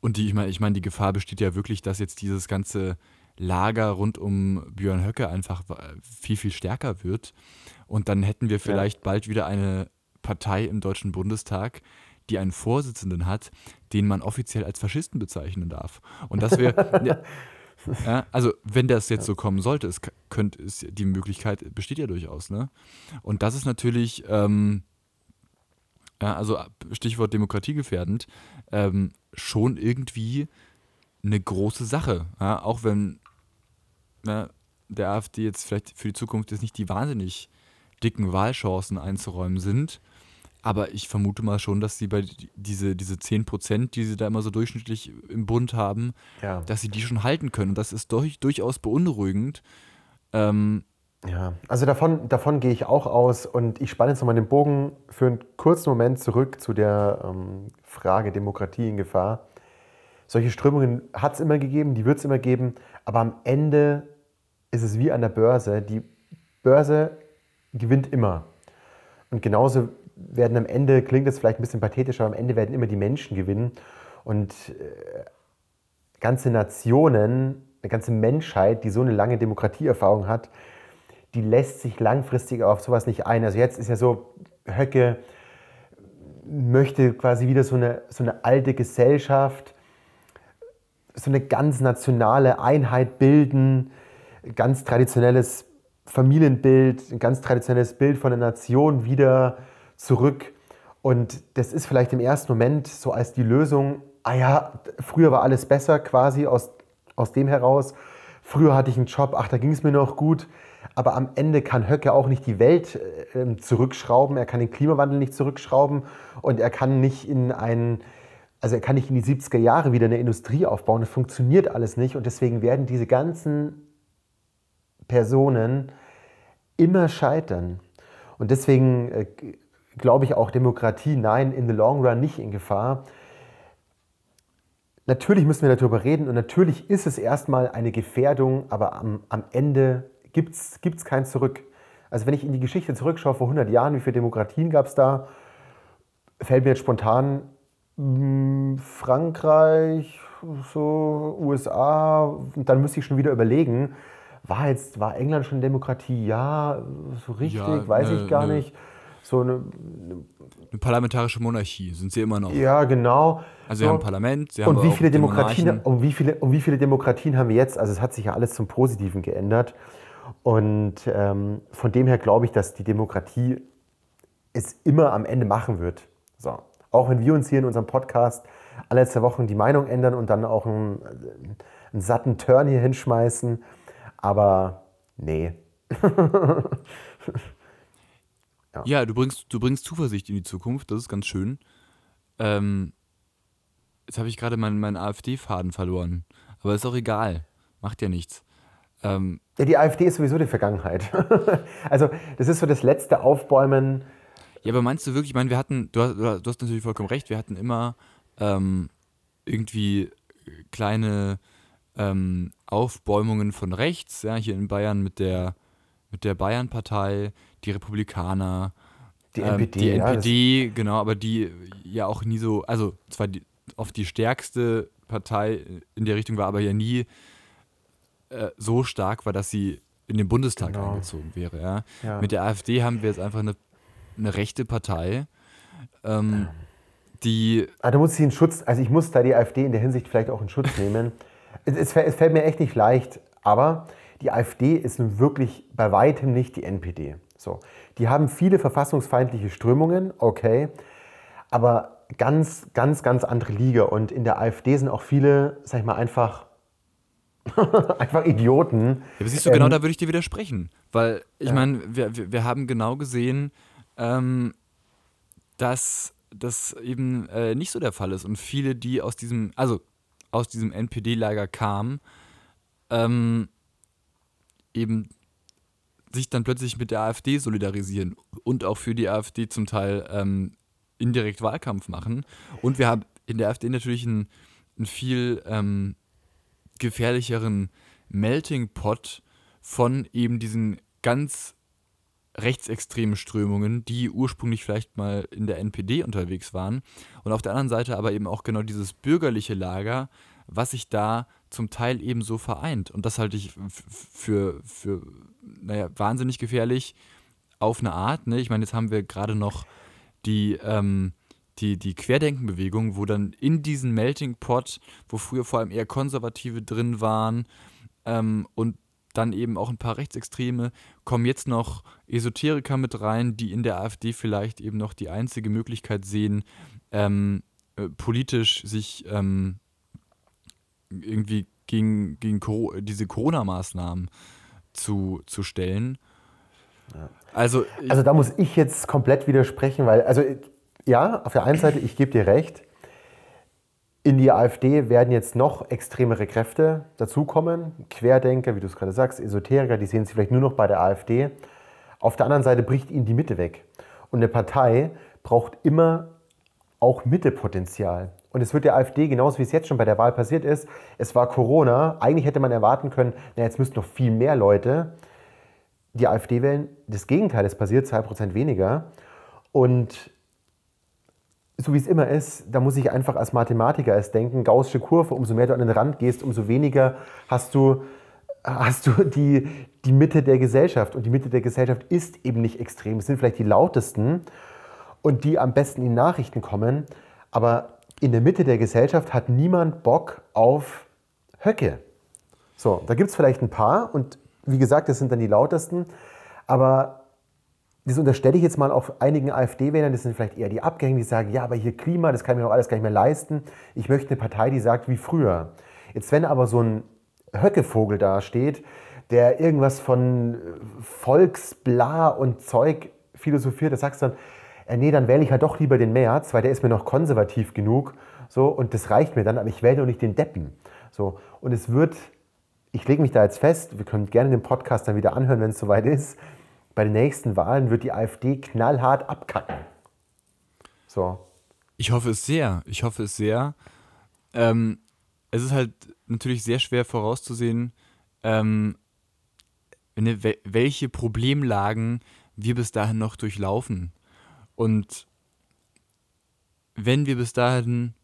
Und die, ich meine, ich meine, die Gefahr besteht ja wirklich, dass jetzt dieses ganze Lager rund um Björn Höcke einfach wa- viel, viel stärker wird. Und dann hätten wir vielleicht bald wieder eine Partei im Deutschen Bundestag, die einen Vorsitzenden hat, den man offiziell als Faschisten bezeichnen darf. Und das wäre, <laughs> ja, also wenn das jetzt so kommen sollte, es k- könnte, ist, die Möglichkeit besteht ja durchaus, ne? Und das ist natürlich, ähm, ja, also Stichwort demokratiegefährdend, ähm, schon irgendwie eine große Sache. Ja? Auch wenn ja, der AfD jetzt vielleicht für die Zukunft jetzt nicht die wahnsinnig dicken Wahlchancen einzuräumen sind. Aber ich vermute mal schon, dass sie bei diese, diese 10 Prozent, die sie da immer so durchschnittlich im Bund haben, Ja. dass sie die schon halten können. Und das ist durch, durchaus beunruhigend. Ähm, Ja, also davon, davon gehe ich auch aus und ich spanne jetzt nochmal den Bogen für einen kurzen Moment zurück zu der ähm, Frage Demokratie in Gefahr. Solche Strömungen hat es immer gegeben, die wird es immer geben, aber am Ende ist es wie an der Börse. Die Börse gewinnt immer. Und genauso werden am Ende, klingt das vielleicht ein bisschen pathetisch, aber am Ende werden immer die Menschen gewinnen. Und äh, ganze Nationen, eine ganze Menschheit, die so eine lange Demokratieerfahrung hat, die lässt sich langfristig auf sowas nicht ein. Also jetzt ist ja so, Höcke möchte quasi wieder so eine, so eine alte Gesellschaft, so eine ganz nationale Einheit bilden, ganz traditionelles Familienbild, ein ganz traditionelles Bild von der Nation wieder zurück. Und das ist vielleicht im ersten Moment so als die Lösung, ah ja, früher war alles besser quasi aus, aus dem heraus. Früher hatte ich einen Job, ach, da ging es mir noch gut. Aber am Ende kann Höcke auch nicht die Welt äh, zurückschrauben, er kann den Klimawandel nicht zurückschrauben und er kann nicht in einen, also er kann nicht in die 70er Jahre wieder eine Industrie aufbauen. Das funktioniert alles nicht und deswegen werden diese ganzen Personen immer scheitern. Und deswegen äh, glaube ich auch Demokratie, nein, in the long run nicht in Gefahr. Natürlich müssen wir darüber reden und natürlich ist es erstmal eine Gefährdung, aber am, am Ende gibt es kein Zurück. Also wenn ich in die Geschichte zurückschaue, vor 100 Jahren, wie viele Demokratien gab es da, fällt mir jetzt spontan mh, Frankreich, so USA, und dann müsste ich schon wieder überlegen, war jetzt, war England schon Demokratie? Ja, so richtig, Ja, weiß ne, ich gar ne. nicht. So eine, eine parlamentarische Monarchie sind sie immer noch. ja, genau. Also sie so. haben ein Parlament, sie haben Und wie, auch viele Demokratien, und, wie viele, und wie viele Demokratien haben wir jetzt? Also es hat sich ja alles zum Positiven geändert. Und ähm, von dem her glaube ich, dass die Demokratie es immer am Ende machen wird. So. Auch wenn wir uns hier in unserem Podcast alle zwei Wochen die Meinung ändern und dann auch einen, einen satten Turn hier hinschmeißen. Aber nee. <laughs> Ja, du bringst, du bringst Zuversicht in die Zukunft, das ist ganz schön. Ähm, jetzt habe ich gerade meinen, meinen AfD-Faden verloren. Aber ist auch egal. Macht ja nichts. Ähm, Ja, die AfD ist sowieso die Vergangenheit. <laughs> also das ist so das letzte Aufbäumen. ja, aber meinst du wirklich, ich meine, wir hatten, du hast, du hast natürlich vollkommen recht, wir hatten immer ähm, irgendwie kleine ähm, Aufbäumungen von rechts, ja, hier in Bayern mit der, mit der Bayern-Partei, die Republikaner, Die ähm, NPD, die ja, NPD, genau, aber die ja auch nie so, also zwar die, oft die stärkste Partei in der Richtung war, aber ja nie äh, so stark war, dass sie in den Bundestag Genau. eingezogen wäre. Ja. Ja. Mit der AfD haben wir jetzt einfach eine, eine rechte Partei, ähm, die Ah, da muss ich in Schutz, also ich muss da die AfD in der Hinsicht vielleicht auch in Schutz nehmen. <laughs> es, es, fällt- es fällt mir echt nicht leicht, aber die AfD ist nun wirklich bei weitem nicht die NPD. So. Die haben viele verfassungsfeindliche Strömungen, okay, aber ganz, ganz, ganz andere Liga. Und in der AfD sind auch viele, sag ich mal, einfach, <laughs> einfach Idioten. Ja, aber siehst du, genau Ähm, da würde ich dir widersprechen. Weil, ich meine, wir, wir, wir haben genau gesehen, ähm, dass das eben äh, nicht so der Fall ist. Und viele, die aus diesem, also aus diesem NPD-Lager kamen, ähm, eben sich dann plötzlich mit der AfD solidarisieren und auch für die AfD zum Teil ähm, indirekt Wahlkampf machen. Und wir haben in der AfD natürlich einen, einen viel ähm, gefährlicheren Melting Pot von eben diesen ganz rechtsextremen Strömungen, die ursprünglich vielleicht mal in der NPD unterwegs waren. Und auf der anderen Seite aber eben auch genau dieses bürgerliche Lager, was sich da zum Teil eben so vereint. Und das halte ich für, für naja, wahnsinnig gefährlich auf eine Art. Ne? Ich meine, jetzt haben wir gerade noch die, ähm, die, die Querdenkenbewegung, wo dann in diesen Melting Pot, wo früher vor allem eher Konservative drin waren ähm, und dann eben auch ein paar Rechtsextreme, kommen jetzt noch Esoteriker mit rein, die in der AfD vielleicht eben noch die einzige Möglichkeit sehen, ähm, äh, politisch sich ähm, irgendwie gegen, gegen diese Corona-Maßnahmen zu, zu stellen. Ja. Also, also da muss ich jetzt komplett widersprechen, weil, also ja, auf der einen Seite, ich gebe dir recht, in die AfD werden jetzt noch extremere Kräfte dazukommen. Querdenker, wie du es gerade sagst, Esoteriker, die sehen sich vielleicht nur noch bei der AfD. Auf der anderen Seite bricht ihnen die Mitte weg. Und eine Partei braucht immer auch Mittepotenzial. Und es wird der AfD genauso wie es jetzt schon bei der Wahl passiert ist. Es war Corona. Eigentlich hätte man erwarten können, na, jetzt müssten noch viel mehr Leute die AfD wählen. Das Gegenteil ist passiert, 2% weniger. Und so wie es immer ist, da muss ich einfach als Mathematiker es denken, gaußsche Kurve, umso mehr du an den Rand gehst, umso weniger hast du, hast du die, die Mitte der Gesellschaft. Und die Mitte der Gesellschaft ist eben nicht extrem. Es sind vielleicht die lautesten und die am besten in Nachrichten kommen. Aber in der Mitte der Gesellschaft hat niemand Bock auf Höcke. So, da gibt es vielleicht ein paar und wie gesagt, das sind dann die lautesten. Aber das unterstelle ich jetzt mal auf einigen AfD-Wählern, das sind vielleicht eher die Abgänge, die sagen, ja, aber hier Klima, das kann ich mir auch alles gar nicht mehr leisten. Ich möchte eine Partei, die sagt wie früher. Jetzt, wenn aber so ein Höckevogel da steht, der irgendwas von Volksbla und Zeug philosophiert, da sagst du dann, äh, nee, dann wähle ich halt doch lieber den März, weil der ist mir noch konservativ genug. So, und das reicht mir dann, aber ich wähle doch nicht den Deppen. So, und es wird, ich lege mich da jetzt fest, wir können gerne den Podcast dann wieder anhören, wenn es soweit ist bei den nächsten Wahlen wird die AfD knallhart abkacken. So. Ich hoffe es sehr. Ich hoffe es sehr. Ähm, es ist halt natürlich sehr schwer vorauszusehen, ähm, welche Problemlagen wir bis dahin noch durchlaufen. Und wenn wir bis dahin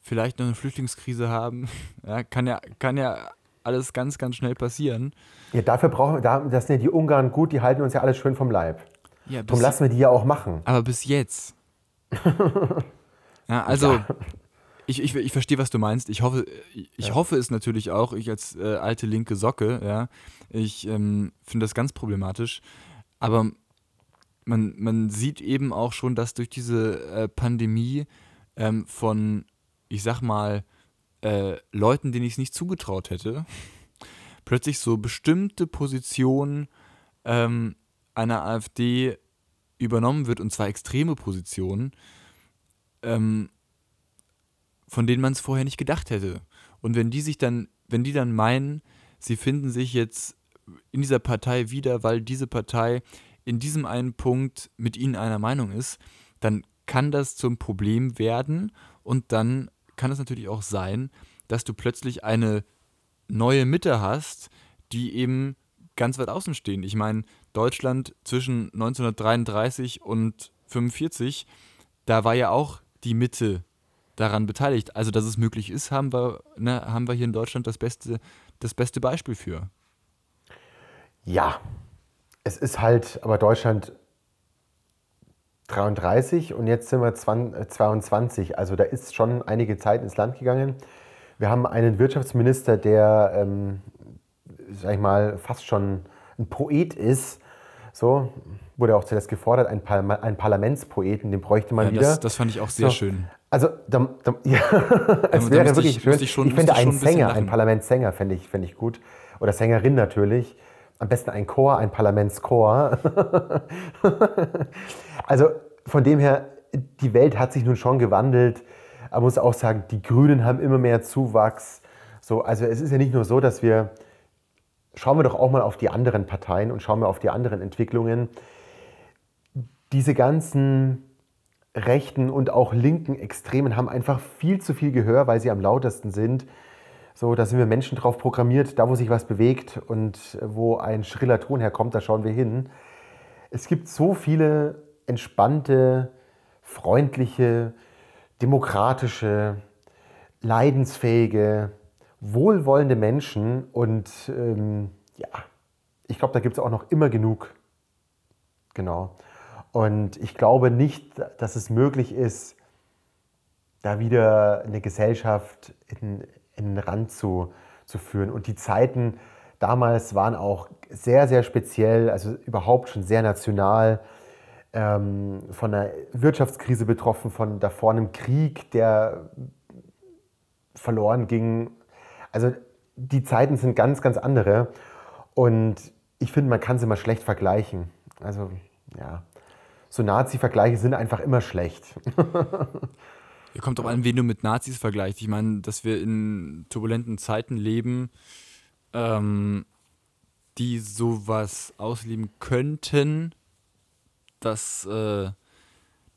vielleicht noch eine Flüchtlingskrise haben, <laughs> ja, kann ja, kann ja alles ganz, ganz schnell passieren. Ja, dafür brauchen wir, das sind ja die Ungarn gut, die halten uns ja alles schön vom Leib. Ja, Darum lassen wir die ja auch machen. Aber bis jetzt. <laughs> ja, also, ja. Ich, ich, ich verstehe, was du meinst. Ich hoffe, ich ja. hoffe es natürlich auch, ich als äh, alte linke Socke, ja. Ich ähm, finde das ganz problematisch. Aber man, man sieht eben auch schon, dass durch diese äh, Pandemie ähm, von, ich sag mal, äh, Leuten, denen ich es nicht zugetraut hätte, <laughs> plötzlich so bestimmte Positionen ähm, einer AfD übernommen wird, und zwar extreme Positionen, ähm, von denen man es vorher nicht gedacht hätte. Und wenn die sich dann, wenn die dann meinen, sie finden sich jetzt in dieser Partei wieder, weil diese Partei in diesem einen Punkt mit ihnen einer Meinung ist, dann kann das zum Problem werden und dann kann es natürlich auch sein, dass du plötzlich eine neue Mitte hast, die eben ganz weit außen stehen. Ich meine, Deutschland zwischen 1933 und 1945, da war ja auch die Mitte daran beteiligt. Also, dass es möglich ist, haben wir, ne, haben wir hier in Deutschland das beste, das beste Beispiel für. Ja, es ist halt, aber Deutschland 33 und jetzt sind wir 22. Also da ist schon einige Zeit ins Land gegangen. Wir haben einen Wirtschaftsminister, der, ähm, sag ich mal, fast schon ein Poet ist. So wurde auch zuletzt gefordert, ein, Par ein Parlamentspoeten, den bräuchte man ja, wieder. Das, das, fand ich auch sehr so. schön. Also, da, da, <laughs> ja, es wäre wirklich ich, schön. Ich, schon, ich finde einen Sänger, einen Parlamentssänger, fände ich, fänd ich gut. Oder Sängerin natürlich. Am besten ein Chor, ein Parlamentschor. <laughs> also, von dem her, die Welt hat sich nun schon gewandelt. Man muss auch sagen, die Grünen haben immer mehr Zuwachs. So, also es ist ja nicht nur so, dass wir, schauen wir doch auch mal auf die anderen Parteien und schauen wir auf die anderen Entwicklungen. Diese ganzen rechten und auch linken Extremen haben einfach viel zu viel Gehör, weil sie am lautesten sind. So, da sind wir Menschen drauf programmiert, da wo sich was bewegt und wo ein schriller Ton herkommt, da schauen wir hin. Es gibt so viele entspannte, freundliche, demokratische, leidensfähige, wohlwollende Menschen und ähm, ja, ich glaube, da gibt es auch noch immer genug. Genau. Und ich glaube nicht, dass es möglich ist, da wieder eine Gesellschaft in, in den Rand zu, zu führen. Und die Zeiten damals waren auch sehr, sehr speziell, also überhaupt schon sehr national. ähm, von einer Wirtschaftskrise betroffen, von davor einem Krieg, der verloren ging. Also die Zeiten sind ganz, ganz andere. Und ich finde, man kann sie immer schlecht vergleichen. Also ja, so Nazi-Vergleiche sind einfach immer schlecht. <laughs> Ja, kommt auch an, wen du mit Nazis vergleichst. Ich meine, dass wir in turbulenten Zeiten leben, ähm, die sowas ausleben könnten, das, äh,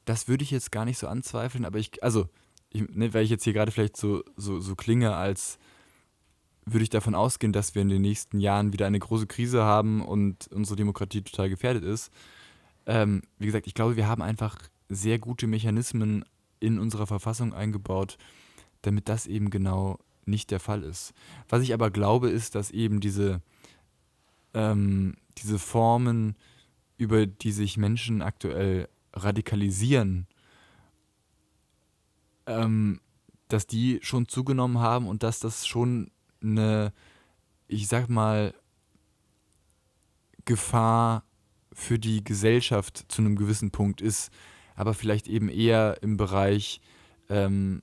das würde ich jetzt gar nicht so anzweifeln, aber ich, also, ich, ne, weil ich jetzt hier gerade vielleicht so, so, so klinge, als würde ich davon ausgehen, dass wir in den nächsten Jahren wieder eine große Krise haben und unsere Demokratie total gefährdet ist. Ähm, wie gesagt, ich glaube, wir haben einfach sehr gute Mechanismen in unserer Verfassung eingebaut, damit das eben genau nicht der Fall ist. Was ich aber glaube, ist, dass eben diese, ähm, diese Formen, über die sich Menschen aktuell radikalisieren, ähm, dass die schon zugenommen haben und dass das schon eine, ich sag mal, Gefahr für die Gesellschaft zu einem gewissen Punkt ist, aber vielleicht eben eher im Bereich ähm,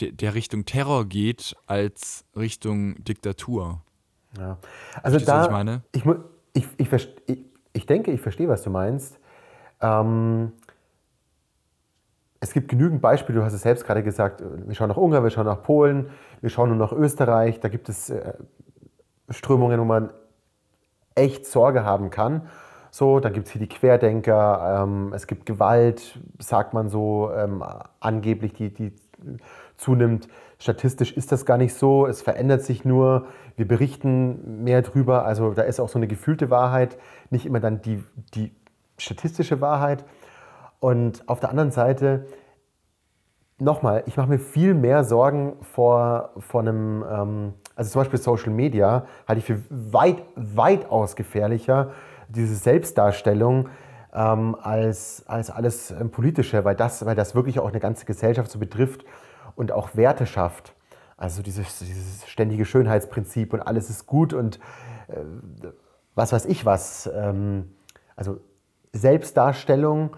de, der Richtung Terror geht als Richtung Diktatur. Ja. Also Verstehst da, was ich meine? Ich, ich, ich, ich, ich denke, ich verstehe, was du meinst. Ähm, es gibt genügend Beispiele, du hast es selbst gerade gesagt, wir schauen nach Ungarn, wir schauen nach Polen, wir schauen nur nach Österreich, da gibt es äh, Strömungen, wo man echt Sorge haben kann. So, dann gibt es hier die Querdenker, ähm, es gibt Gewalt, sagt man so, ähm, angeblich, die, die zunimmt. Statistisch ist das gar nicht so, es verändert sich nur, wir berichten mehr drüber, also da ist auch so eine gefühlte Wahrheit, nicht immer dann die, die statistische Wahrheit. Und auf der anderen Seite, nochmal, ich mache mir viel mehr Sorgen vor, vor einem, ähm, also zum Beispiel Social Media, halte ich für weit, weitaus gefährlicher diese Selbstdarstellung ähm, als, als alles ähm, Politische, weil das, weil das wirklich auch eine ganze Gesellschaft so betrifft und auch Werte schafft. Also dieses, dieses ständige Schönheitsprinzip und alles ist gut und äh, was weiß ich was. Ähm, also Selbstdarstellung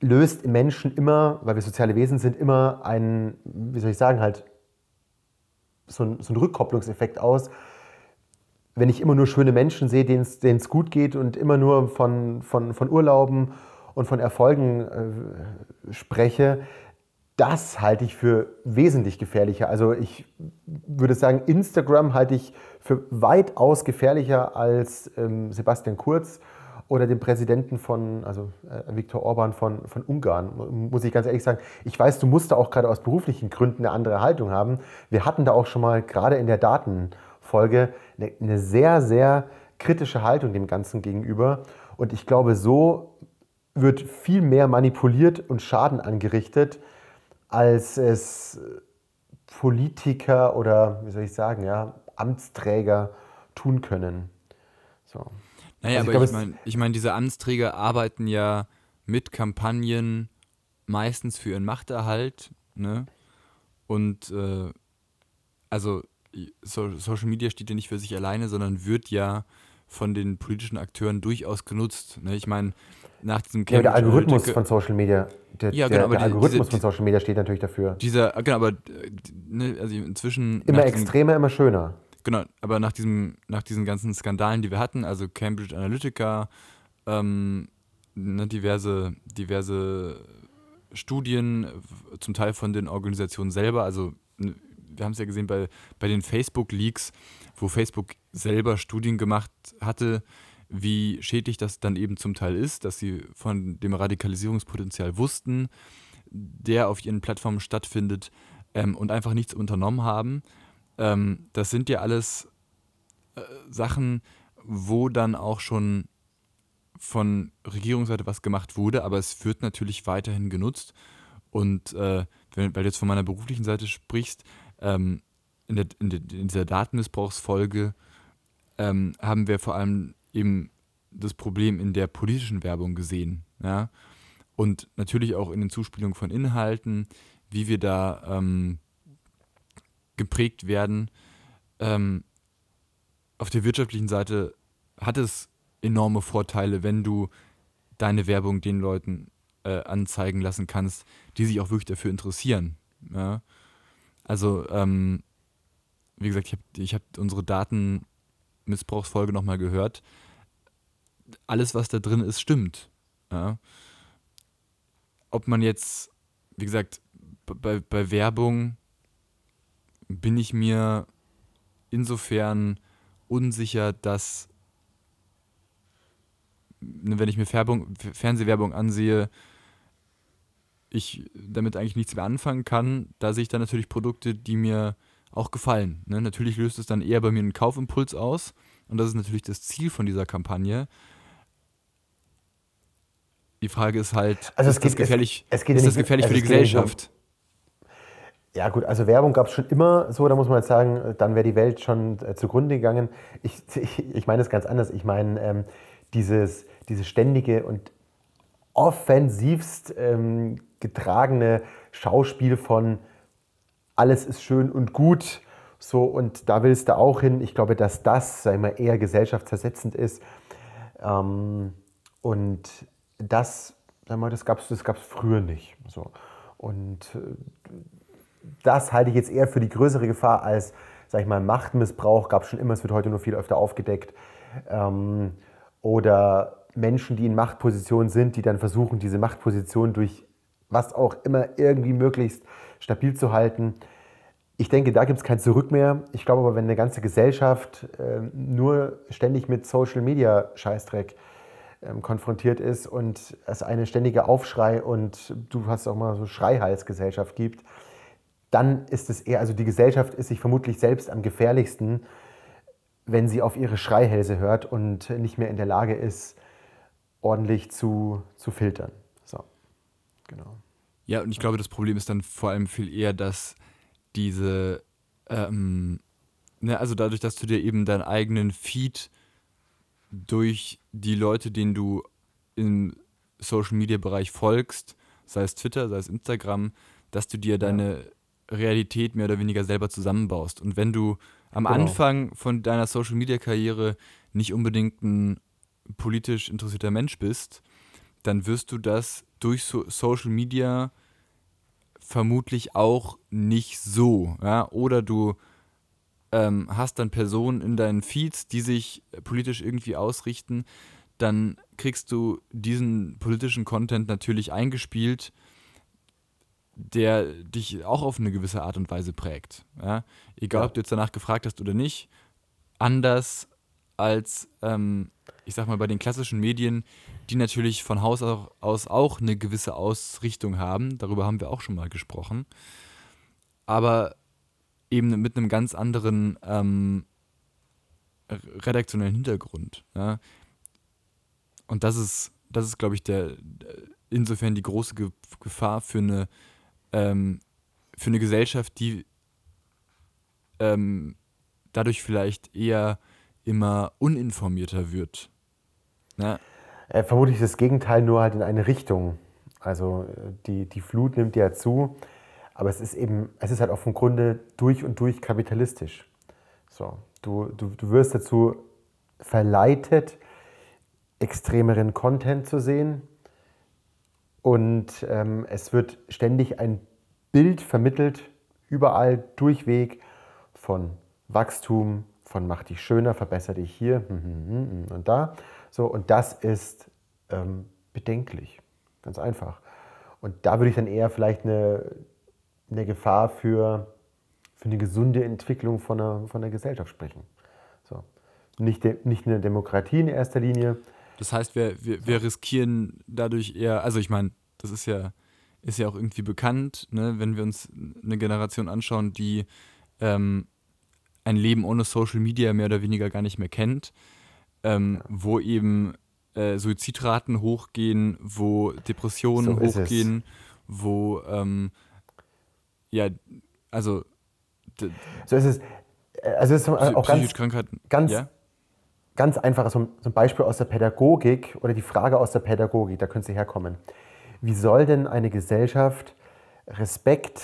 löst im Menschen immer, weil wir soziale Wesen sind, immer einen, wie soll ich sagen, halt so, ein, so einen Rückkopplungseffekt aus, wenn ich immer nur schöne Menschen sehe, denen es gut geht und immer nur von, von, von Urlauben und von Erfolgen äh, spreche, das halte ich für wesentlich gefährlicher. Also ich würde sagen, Instagram halte ich für weitaus gefährlicher als ähm, Sebastian Kurz oder den Präsidenten von, also äh, Viktor Orban von, von Ungarn, muss ich ganz ehrlich sagen. Ich weiß, du musst da auch gerade aus beruflichen Gründen eine andere Haltung haben. Wir hatten da auch schon mal gerade in der Daten- Folge eine, eine sehr, sehr kritische Haltung dem Ganzen gegenüber. Und ich glaube, so wird viel mehr manipuliert und Schaden angerichtet, als es Politiker oder, wie soll ich sagen, ja, Amtsträger tun können. So. Naja, also ich aber ich meine, ich mein, diese Amtsträger arbeiten ja mit Kampagnen meistens für ihren Machterhalt. Ne? Und äh, also Social Media steht ja nicht für sich alleine, sondern wird ja von den politischen Akteuren durchaus genutzt. Ne? Ich meine, nach diesem ja, der Algorithmus Analytica, von Social Media, der, ja, genau, der, der die, Algorithmus diese, von Social Media steht natürlich dafür. Dieser, genau, aber ne, also inzwischen. Immer extremer, diesem, immer schöner. Genau, aber nach, diesem, nach diesen ganzen Skandalen, die wir hatten, also Cambridge Analytica, ähm, ne, diverse, diverse Studien, zum Teil von den Organisationen selber, also ne, wir haben es ja gesehen bei, bei den Facebook-Leaks, wo Facebook selber Studien gemacht hatte, wie schädlich das dann eben zum Teil ist, dass sie von dem Radikalisierungspotenzial wussten, der auf ihren Plattformen stattfindet ähm, und einfach nichts unternommen haben. Ähm, das sind ja alles äh, Sachen, wo dann auch schon von Regierungsseite was gemacht wurde, aber es wird natürlich weiterhin genutzt. Und äh, wenn, weil du jetzt von meiner beruflichen Seite sprichst, ähm, in, der, in, der, in, dieser Datenmissbrauchsfolge ähm, haben wir vor allem eben das Problem in der politischen Werbung gesehen. Ja? Und natürlich auch in den Zuspielungen von Inhalten, wie wir da ähm, geprägt werden. Ähm, auf der wirtschaftlichen Seite hat es enorme Vorteile, wenn du deine Werbung den Leuten äh, anzeigen lassen kannst, die sich auch wirklich dafür interessieren. Ja? Also, ähm, wie gesagt, ich habe ich hab unsere Datenmissbrauchsfolge nochmal gehört. Alles, was da drin ist, stimmt. Ja? Ob man jetzt, wie gesagt, bei, bei Werbung bin ich mir insofern unsicher, dass ne, wenn ich mir Färbung, Fernsehwerbung ansehe, ich damit eigentlich nichts mehr anfangen kann, da sehe ich dann natürlich Produkte, die mir auch gefallen. Ne? Natürlich löst es dann eher bei mir einen Kaufimpuls aus und das ist natürlich das Ziel von dieser Kampagne. Die Frage ist halt, also ist geht, das gefährlich, es, es ist das gefährlich also für die Gesellschaft? Ja gut, also Werbung gab es schon immer so, da muss man jetzt sagen, dann wäre die Welt schon äh, zugrunde gegangen. Ich, <laughs> ich, ich meine es ganz anders. Ich meine ähm, dieses, dieses ständige und offensivst ähm, getragene Schauspiel von alles ist schön und gut. So, und da willst du auch hin. Ich glaube, dass das, ich mal, eher gesellschaftszersetzend ist. Ähm, und das, sag mal, das gab es das gab's früher nicht. So. Und äh, das halte ich jetzt eher für die größere Gefahr als, sag ich mal, Machtmissbrauch. Gab es schon immer, es wird heute nur viel öfter aufgedeckt. Ähm, oder Menschen, die in Machtpositionen sind, die dann versuchen, diese Machtposition durch was auch immer irgendwie möglichst stabil zu halten. Ich denke, da gibt es kein Zurück mehr. Ich glaube aber, wenn eine ganze Gesellschaft äh, nur ständig mit Social Media Scheißdreck ähm, konfrontiert ist und es eine ständige Aufschrei und du hast auch mal so Schreihalsgesellschaft gibt, dann ist es eher, also die Gesellschaft ist sich vermutlich selbst am gefährlichsten, wenn sie auf ihre Schreihälse hört und nicht mehr in der Lage ist, ordentlich zu, zu filtern. Genau. Ja, und ich glaube, das Problem ist dann vor allem viel eher, dass diese, ähm, ne, also dadurch, dass du dir eben deinen eigenen Feed durch die Leute, denen du im Social Media Bereich folgst, sei es Twitter, sei es Instagram, dass du dir deine Realität mehr oder weniger selber zusammenbaust. Und wenn du am genau. Anfang von deiner Social Media Karriere nicht unbedingt ein politisch interessierter Mensch bist, dann wirst du das durch so Social Media vermutlich auch nicht so. Ja? Oder du ähm, hast dann Personen in deinen Feeds, die sich politisch irgendwie ausrichten, dann kriegst du diesen politischen Content natürlich eingespielt der dich auch auf eine gewisse Art und Weise prägt. Ja? Egal, ja. ob du jetzt danach gefragt hast oder nicht, anders als, ähm, ich sag mal, bei den klassischen Medien, die natürlich von Haus aus auch eine gewisse Ausrichtung haben. Darüber haben wir auch schon mal gesprochen. Aber eben mit einem ganz anderen ähm, redaktionellen Hintergrund. Ja? Und das ist, das ist, glaube ich, der insofern die große Gefahr für eine ähm, für eine Gesellschaft, die ähm, dadurch vielleicht eher immer uninformierter wird. Ne? Äh, vermutlich das Gegenteil, nur halt in eine Richtung. Also äh, die, die Flut nimmt ja zu, aber es ist eben, es ist halt auf dem Grunde durch und durch kapitalistisch. So, du, du, du wirst dazu verleitet, extremeren Content zu sehen, und ähm, es wird ständig ein Bild vermittelt, überall durchweg von Wachstum, von mach dich schöner, verbessere dich hier hm, hm, hm, und da. So, und das ist ähm, bedenklich, ganz einfach. Und da würde ich dann eher vielleicht eine, eine Gefahr für, für eine gesunde Entwicklung von einer, von einer Gesellschaft sprechen. So. Nicht, de, nicht eine Demokratie in erster Linie, das heißt, wir, wir, wir riskieren dadurch eher, also ich meine, das ist ja, ist ja auch irgendwie bekannt, ne, wenn wir uns eine Generation anschauen, die ähm, ein Leben ohne Social Media mehr oder weniger gar nicht mehr kennt, ähm, wo eben äh, Suizidraten hochgehen, wo Depressionen so hochgehen, wo ähm, ja, also so ist es. Also es ist auch ganz, ganz, ja? ganz einfach so ein Beispiel aus der Pädagogik oder die Frage aus der Pädagogik, da können Sie herkommen. Wie soll denn eine Gesellschaft Respekt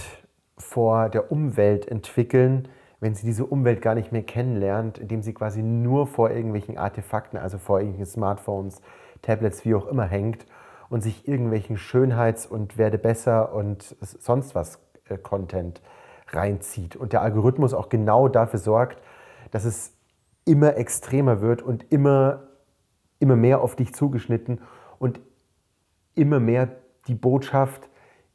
vor der Umwelt entwickeln, wenn sie diese Umwelt gar nicht mehr kennenlernt, indem sie quasi nur vor irgendwelchen Artefakten, also vor irgendwelchen Smartphones, Tablets, wie auch immer hängt und sich irgendwelchen Schönheits- und werde besser und sonst was äh, Content reinzieht. Und der Algorithmus auch genau dafür sorgt, dass es immer extremer wird und immer, immer mehr auf dich zugeschnitten und immer mehr die Botschaft,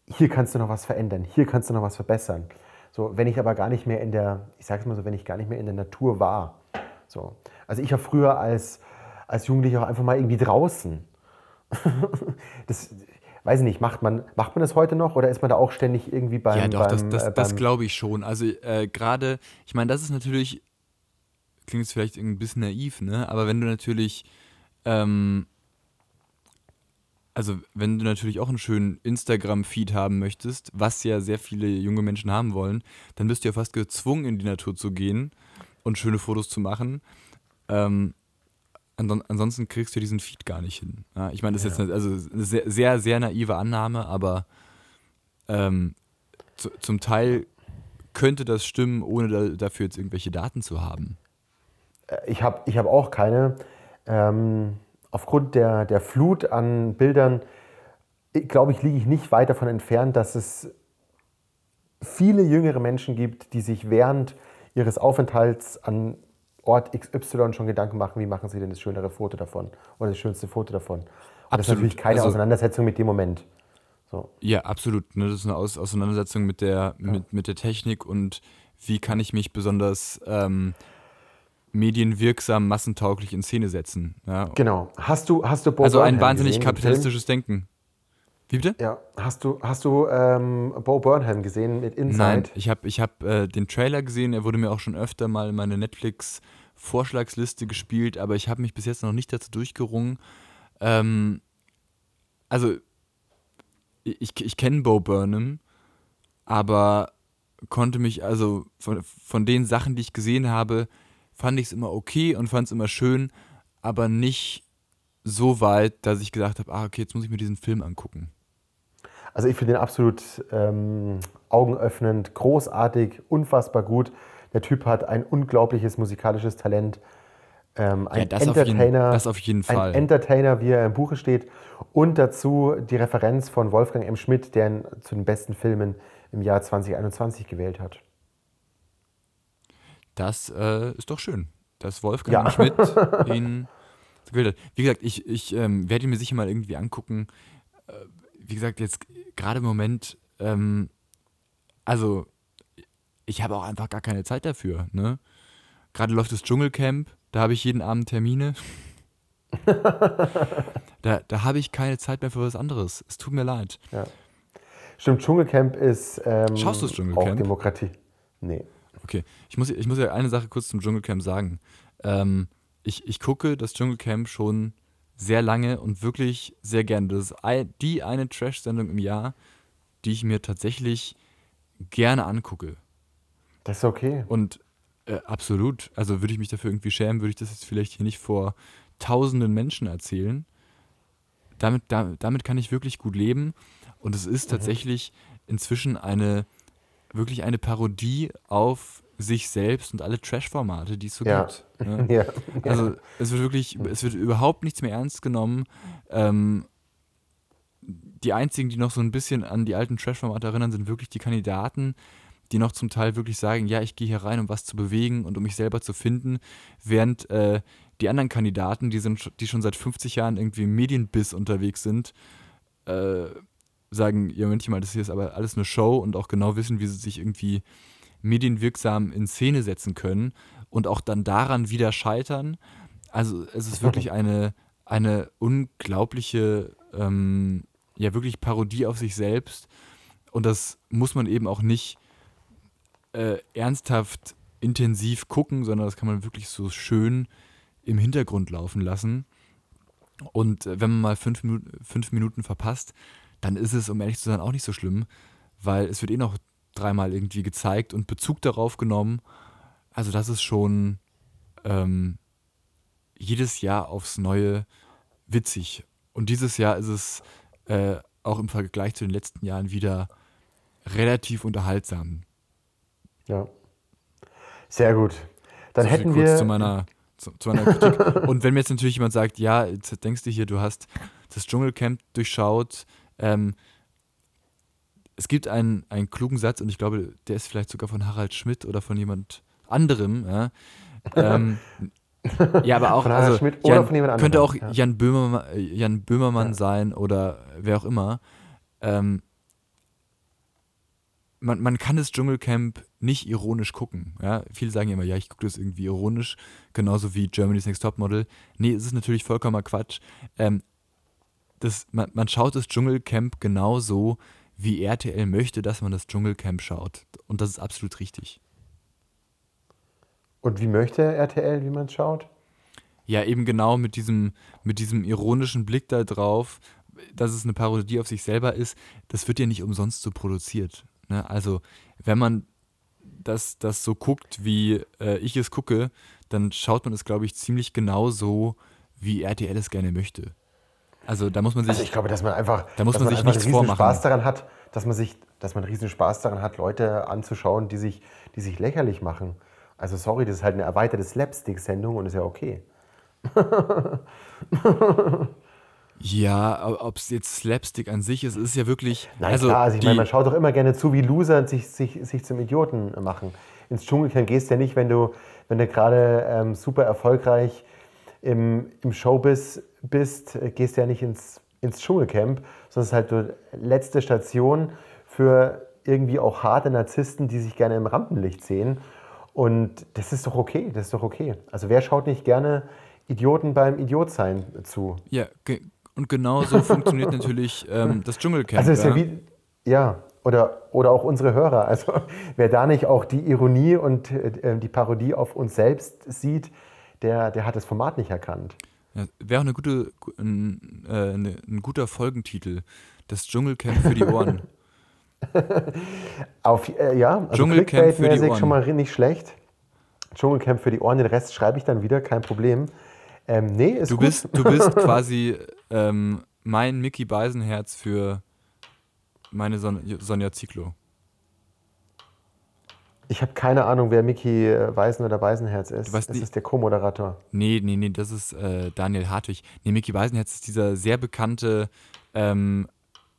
hier kannst du noch was verändern, hier kannst du noch was verbessern. So, wenn ich aber gar nicht mehr in der, ich sage es mal so, wenn ich gar nicht mehr in der Natur war. So. Also ich war früher als, als Jugendlicher auch einfach mal irgendwie draußen. <laughs> das, weiß ich nicht, macht man, macht man das heute noch oder ist man da auch ständig irgendwie beim. Ja, doch, beim, das, das, äh, das glaube ich schon. Also äh, gerade, ich meine, das ist natürlich, klingt jetzt vielleicht ein bisschen naiv, ne? Aber wenn du natürlich, ähm, also wenn du natürlich auch einen schönen Instagram-Feed haben möchtest, was ja sehr viele junge Menschen haben wollen, dann bist du ja fast gezwungen, in die Natur zu gehen und schöne Fotos zu machen. Ähm, anson ansonsten kriegst du diesen Feed gar nicht hin. Ja, ich meine, das ist Ja. jetzt eine, also eine sehr, sehr, sehr naive Annahme, aber ähm, zu, zum Teil könnte das stimmen, ohne da, dafür jetzt irgendwelche Daten zu haben. Ich habe ich hab auch keine. Ähm, aufgrund der, der Flut an Bildern, glaube ich, liege ich nicht weit davon entfernt, dass es viele jüngere Menschen gibt, die sich während ihres Aufenthalts an Ort XY schon Gedanken machen, wie machen sie denn das schönere Foto davon oder das schönste Foto davon. Und das ist natürlich keine Also- Auseinandersetzung mit dem Moment. So. Ja, absolut. Ne? Das ist eine Aus Auseinandersetzung mit der, mit, mit der Technik und wie kann ich mich besonders ähm, medienwirksam, massentauglich in Szene setzen. Ja? Genau. Hast du, hast du Bo Also ein Burnham wahnsinnig gesehen, den Film? kapitalistisches Denken. Wie bitte? Ja, hast du, hast du ähm, Bo Burnham gesehen mit Inside? Nein, ich habe ich hab, äh, den Trailer gesehen, er wurde mir auch schon öfter mal in meine Netflix-Vorschlagsliste gespielt, aber ich habe mich bis jetzt noch nicht dazu durchgerungen. Ähm, also, ich, ich kenne Bo Burnham, aber konnte mich, also von, von den Sachen, die ich gesehen habe, fand ich es immer okay und fand es immer schön, aber nicht so weit, dass ich gedacht habe, ah, okay, jetzt muss ich mir diesen Film angucken. Also ich finde den absolut ähm, augenöffnend, großartig, unfassbar gut. Der Typ hat ein unglaubliches musikalisches Talent. Ähm, ein Ja, das auf jeden- Entertainer, das auf jeden Fall. Ein Entertainer, wie er im Buche steht. Und dazu die Referenz von Wolfgang M. Schmidt, der ihn zu den besten Filmen im Jahr 2021 gewählt hat. Das äh, ist doch schön, dass Wolfgang Ja. Schmidt ihn gewählt hat. Wie gesagt, ich, ich ähm, werde ihn mir sicher mal irgendwie angucken. Äh, wie gesagt, jetzt gerade im Moment, ähm, also ich habe auch einfach gar keine Zeit dafür. Ne? Gerade läuft das Dschungelcamp, da habe ich jeden Abend Termine. <laughs> da da habe ich keine Zeit mehr für was anderes. Es tut mir leid. Stimmt, Dschungelcamp ist ähm, Schaust du das auch Dschungelcamp? Demokratie. Nee. Okay, ich muss, ich muss ja eine Sache kurz zum Dschungelcamp sagen. Ähm, ich, ich gucke das Dschungelcamp schon sehr lange und wirklich sehr gerne. Das ist die eine Trash-Sendung im Jahr, die ich mir tatsächlich gerne angucke. Das ist okay. Und äh, absolut, also würde ich mich dafür irgendwie schämen, würde ich das jetzt vielleicht hier nicht vor tausenden Menschen erzählen. Damit, da, damit kann ich wirklich gut leben. Und es ist tatsächlich inzwischen eine, wirklich eine Parodie auf sich selbst und alle Trash-Formate, die es so Ja. gibt. Ne? <laughs> Ja. Also es wird wirklich, es wird überhaupt nichts mehr ernst genommen. Ähm, die einzigen, die noch so ein bisschen an die alten Trash-Formate erinnern, sind wirklich die Kandidaten, die noch zum Teil wirklich sagen, ja, ich gehe hier rein, um was zu bewegen und um mich selber zu finden, während äh, die anderen Kandidaten, die, sind, die schon seit 50 Jahren irgendwie im Medienbiss unterwegs sind, äh, sagen, ja, Moment mal, das hier ist aber alles eine Show und auch genau wissen, wie sie sich irgendwie medienwirksam in Szene setzen können und auch dann daran wieder scheitern. Also es ist wirklich eine, eine unglaubliche, ähm, ja wirklich Parodie auf sich selbst und das muss man eben auch nicht äh, ernsthaft intensiv gucken, sondern das kann man wirklich so schön im Hintergrund laufen lassen. Und äh, wenn man mal fünf, fünf Minuten verpasst, dann ist es, um ehrlich zu sein, auch nicht so schlimm, weil es wird eh noch dreimal irgendwie gezeigt und Bezug darauf genommen. Also das ist schon ähm, jedes Jahr aufs Neue witzig. Und dieses Jahr ist es äh, auch im Vergleich zu den letzten Jahren wieder relativ unterhaltsam. Ja. Sehr gut. Dann So hätten kurz wir. zu meiner zu, zu meiner Kritik. <laughs> Und wenn mir jetzt natürlich jemand sagt, ja, jetzt denkst du hier, du hast das Dschungelcamp durchschaut, ähm, es gibt einen, einen klugen Satz und ich glaube, der ist vielleicht sogar von Harald Schmidt oder von jemand anderem. Ja, ähm, <laughs> ja aber auch Von Harald also, Schmidt oder Jan, von jemand könnte anderem, auch ja. Jan Böhmermann, Jan Böhmermann Ja. sein oder wer auch immer. Ähm, man, man kann das Dschungelcamp nicht ironisch gucken. Ja? Viele sagen immer, ja, ich gucke das irgendwie ironisch, genauso wie Germany's Next Topmodel. Nee, es ist natürlich vollkommener Quatsch. Ähm, das, man, man schaut das Dschungelcamp genauso, wie RTL möchte, dass man das Dschungelcamp schaut. Und das ist absolut richtig. Und wie möchte RTL, wie man schaut? Ja, eben genau mit diesem, mit diesem ironischen Blick da drauf, dass es eine Parodie auf sich selber ist, das wird ja nicht umsonst so produziert. Ne? Also, wenn man das, das so guckt, wie äh, ich es gucke, dann schaut man es, glaube ich, ziemlich genau so, wie RTL es gerne möchte. Also, da muss man sich. Also ich glaube, dass man einfach, Da muss dass man sich nichts vormachen. Spaß daran hat, dass man sich, dass man einen riesen Spaß daran hat, Leute anzuschauen, die sich, die sich lächerlich machen. Also sorry, das ist halt eine erweiterte Slapstick-Sendung und ist ja okay. ja, ob es jetzt Slapstick an sich ist, ist ja wirklich. Nein, also, klar, also ich meine, man schaut doch immer gerne zu, wie Loser sich, sich, sich zum Idioten machen. Ins Dschungelcamp gehst du ja nicht, wenn du, wenn du gerade ähm, super erfolgreich im, im Showbiz bist, äh, gehst du ja nicht ins, ins Dschungelcamp, sondern es ist halt die letzte Station für irgendwie auch harte Narzissten, die sich gerne im Rampenlicht sehen. Und das ist doch okay, das ist doch okay. Also wer schaut nicht gerne Idioten beim Idiotsein zu? Ja, ge und genau so funktioniert <laughs> natürlich ähm, das Dschungelcamp. Also ist ja wie, ja, oder, oder auch unsere Hörer. Also wer da nicht auch die Ironie und äh, die Parodie auf uns selbst sieht, der, der hat das Format nicht erkannt. Ja, Wäre auch eine gute, gu- ein, äh, eine, ein guter Folgentitel. Das Dschungelcamp für die Ohren. <laughs> Auf, äh, ja, also Dschungelcamp für die Ohren. schon mal nicht schlecht. Dschungelcamp für die Ohren, den Rest schreibe ich dann wieder, kein Problem. Ähm, nee, ist Du gut. bist, du bist <laughs> quasi ähm, mein Mickey Beisenherz für meine Son Sonja Zieglo. Ich habe keine Ahnung, wer Mickey äh, Weisen oder Weisenherz ist. Du weißt das ist der Co-Moderator. Nee, nee, nee, das ist äh, Daniel Hartwig. Nee, Mickey Beisenherz ist dieser sehr bekannte ähm,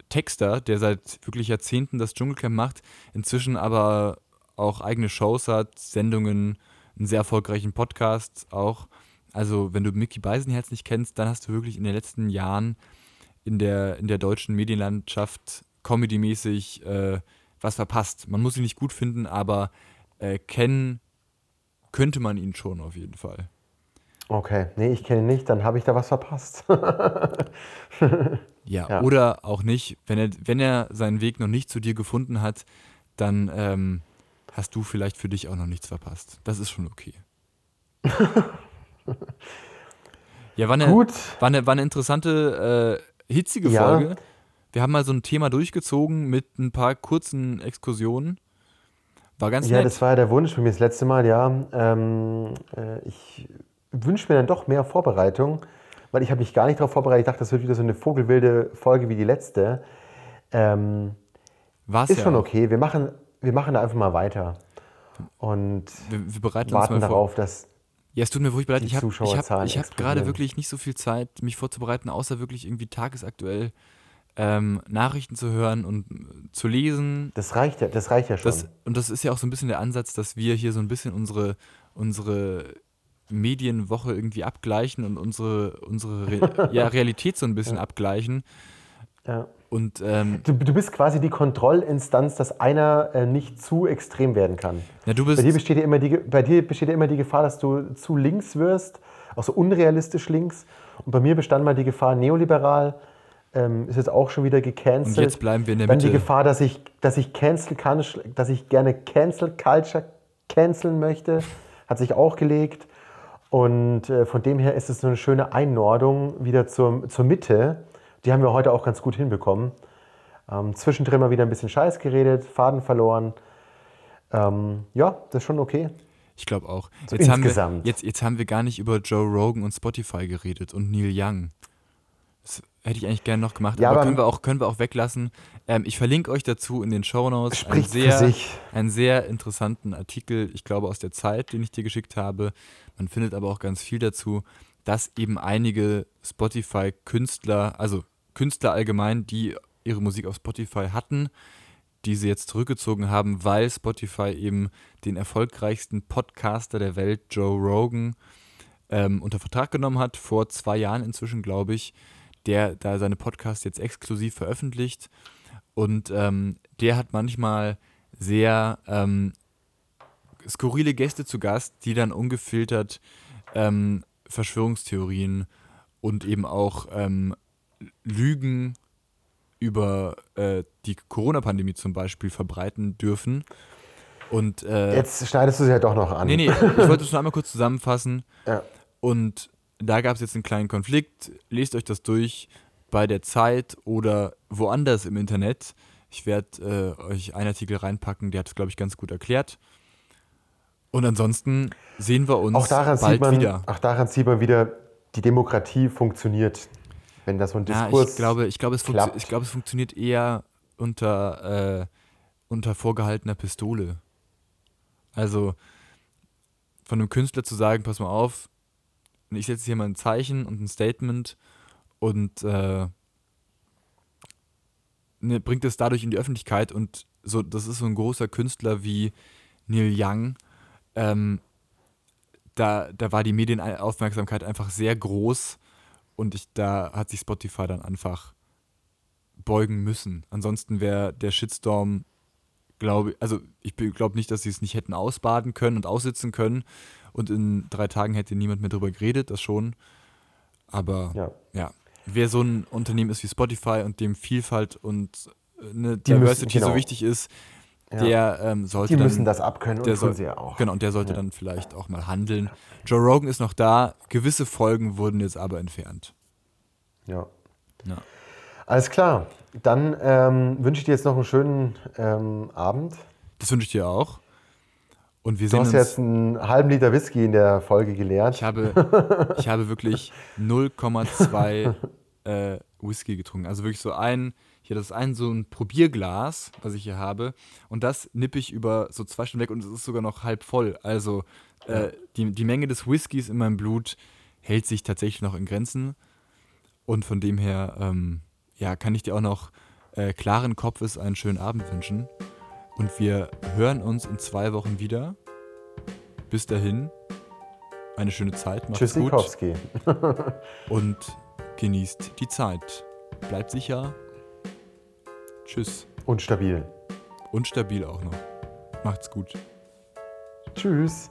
Texter, der seit wirklich Jahrzehnten das Dschungelcamp macht, inzwischen aber auch eigene Shows hat, Sendungen, einen sehr erfolgreichen Podcast auch. Also, wenn du Mickey Beisenherz nicht kennst, dann hast du wirklich in den letzten Jahren in der, in der deutschen Medienlandschaft comedymäßig äh, was verpasst. Man muss ihn nicht gut finden, aber äh, kennen könnte man ihn schon auf jeden Fall. Okay, nee, ich kenne ihn nicht, dann habe ich da was verpasst. Ja, <laughs> Ja. oder auch nicht. Wenn er, wenn er seinen Weg noch nicht zu dir gefunden hat, dann ähm, hast du vielleicht für dich auch noch nichts verpasst. Das ist schon okay. <laughs> ja, war eine, Gut. War eine, war eine interessante, äh, hitzige Ja. Folge. Wir haben mal so ein Thema durchgezogen mit ein paar kurzen Exkursionen. War ganz Ja, nett. das war ja der Wunsch für mich das letzte Mal, ja. Ähm, äh, ich wünsche mir dann doch mehr Vorbereitung, weil ich habe mich gar nicht darauf vorbereitet. Ich dachte, das wird wieder so eine vogelwilde Folge wie die letzte. Ähm, War's ist ja schon auch. okay. Wir machen, wir machen da einfach mal weiter und Wir, wir bereiten uns warten mal vor. darauf, dass Ja, es tut mir furchtbar leid. Ich habe ich hab, ich hab gerade wirklich nicht so viel Zeit, mich vorzubereiten, außer wirklich irgendwie tagesaktuell ähm, Nachrichten zu hören und äh, zu lesen. das reicht ja, das reicht ja schon. Das, und das ist ja auch so ein bisschen der Ansatz, dass wir hier so ein bisschen unsere, unsere Medienwoche irgendwie abgleichen und unsere, unsere Re <laughs> ja, Realität so ein bisschen abgleichen. ja. Und ähm, du, du bist quasi die Kontrollinstanz, dass einer äh, nicht zu extrem werden kann. ja, du Bei dir, bist. besteht ja immer die, bei dir besteht ja immer die Gefahr, dass du zu links wirst, auch so unrealistisch links. Und bei mir bestand mal die Gefahr neoliberal, ähm, ist jetzt auch schon wieder gecancelt. Und jetzt bleiben wir in der Dann die Mitte. Gefahr, dass ich, dass ich cancel kann, dass ich gerne Cancel Culture canceln möchte, hat sich auch gelegt. Und äh, von dem her ist es so eine schöne Einnordung wieder zur, zur Mitte. Die haben wir heute auch ganz gut hinbekommen. Ähm, zwischendrin mal wieder ein bisschen Scheiß geredet, Faden verloren. Ähm, ja, das ist schon okay. Ich glaube auch. So Jetzt haben, wir, insgesamt. jetzt, jetzt haben wir gar nicht über Joe Rogan und Spotify geredet und Neil Young. Hätte ich eigentlich gerne noch gemacht, Ja, aber, aber- können, wir auch, können wir auch weglassen. Ähm, ich verlinke euch dazu in den Shownotes einen sehr, einen sehr interessanten Artikel, ich glaube aus der Zeit, den ich dir geschickt habe. Man findet aber auch ganz viel dazu, dass eben einige Spotify-Künstler, also Künstler allgemein, die ihre Musik auf Spotify hatten, die sie jetzt zurückgezogen haben, weil Spotify eben den erfolgreichsten Podcaster der Welt, Joe Rogan, ähm, unter Vertrag genommen hat, vor zwei Jahren inzwischen, glaube ich, der da seine Podcasts jetzt exklusiv veröffentlicht. Und ähm, der hat manchmal sehr ähm, skurrile Gäste zu Gast, die dann ungefiltert ähm, Verschwörungstheorien und eben auch ähm, Lügen über äh, die Corona-Pandemie zum Beispiel verbreiten dürfen. Und äh, Jetzt schneidest du sie ja doch noch an. Nee, nee, ich wollte es nur einmal kurz zusammenfassen. Ja. Und da gab es jetzt einen kleinen Konflikt. Lest euch das durch bei der Zeit oder woanders im Internet. Ich werde äh, euch einen Artikel reinpacken, der hat es, glaube ich, ganz gut erklärt. Und ansonsten sehen wir uns Auch daran, bald sieht man, wieder. auch daran sieht man wieder, die Demokratie funktioniert. Wenn da so ein Ja, Diskurs. ich glaube, ich, glaube, es funktio- ich glaube, es funktioniert eher unter, äh, unter vorgehaltener Pistole. Also von einem Künstler zu sagen, pass mal auf, ich setze hier mal ein Zeichen und ein Statement und äh, ne, bringt es dadurch in die Öffentlichkeit und so, das ist so ein großer Künstler wie Neil Young. Ähm, da, da war die Medienaufmerksamkeit einfach sehr groß und ich, da hat sich Spotify dann einfach beugen müssen. Ansonsten wäre der Shitstorm, glaube ich, also ich glaube nicht, dass sie es nicht hätten ausbaden können und aussitzen können und in drei Tagen hätte niemand mehr drüber geredet, das schon. Aber Ja. ja, wer so ein Unternehmen ist wie Spotify und dem Vielfalt und äh, eine Die müssen- Diversity genau. so wichtig ist, Ja. der ähm, sollte die dann müssen das abkönnen und der soll, sie ja auch. Genau, und der sollte Ja. dann vielleicht auch mal handeln. Joe Rogan ist noch da, gewisse Folgen wurden jetzt aber entfernt. Ja. Ja. Alles klar. Dann ähm, wünsche ich dir jetzt noch einen schönen ähm, Abend. Das wünsche ich dir auch. Und wir Du hast uns. jetzt einen halben Liter Whisky in der Folge geleert. Ich habe, <laughs> ich habe wirklich 0,2 äh, Whisky getrunken. Also wirklich so ein, hier das ist ein so ein Probierglas, was ich hier habe. Und das nippe ich über so zwei Stunden weg und es ist sogar noch halb voll. Also äh, die, die Menge des Whiskys in meinem Blut hält sich tatsächlich noch in Grenzen. Und von dem her, ähm, ja, kann ich dir auch noch äh, klaren Kopfes einen schönen Abend wünschen. Und wir hören uns in zwei Wochen wieder. Bis dahin, eine schöne Zeit. Macht's gut <laughs> <laughs> und genießt die Zeit. Bleibt sicher. Tschüss. Und stabil. Und stabil auch noch. Macht's gut. Tschüss.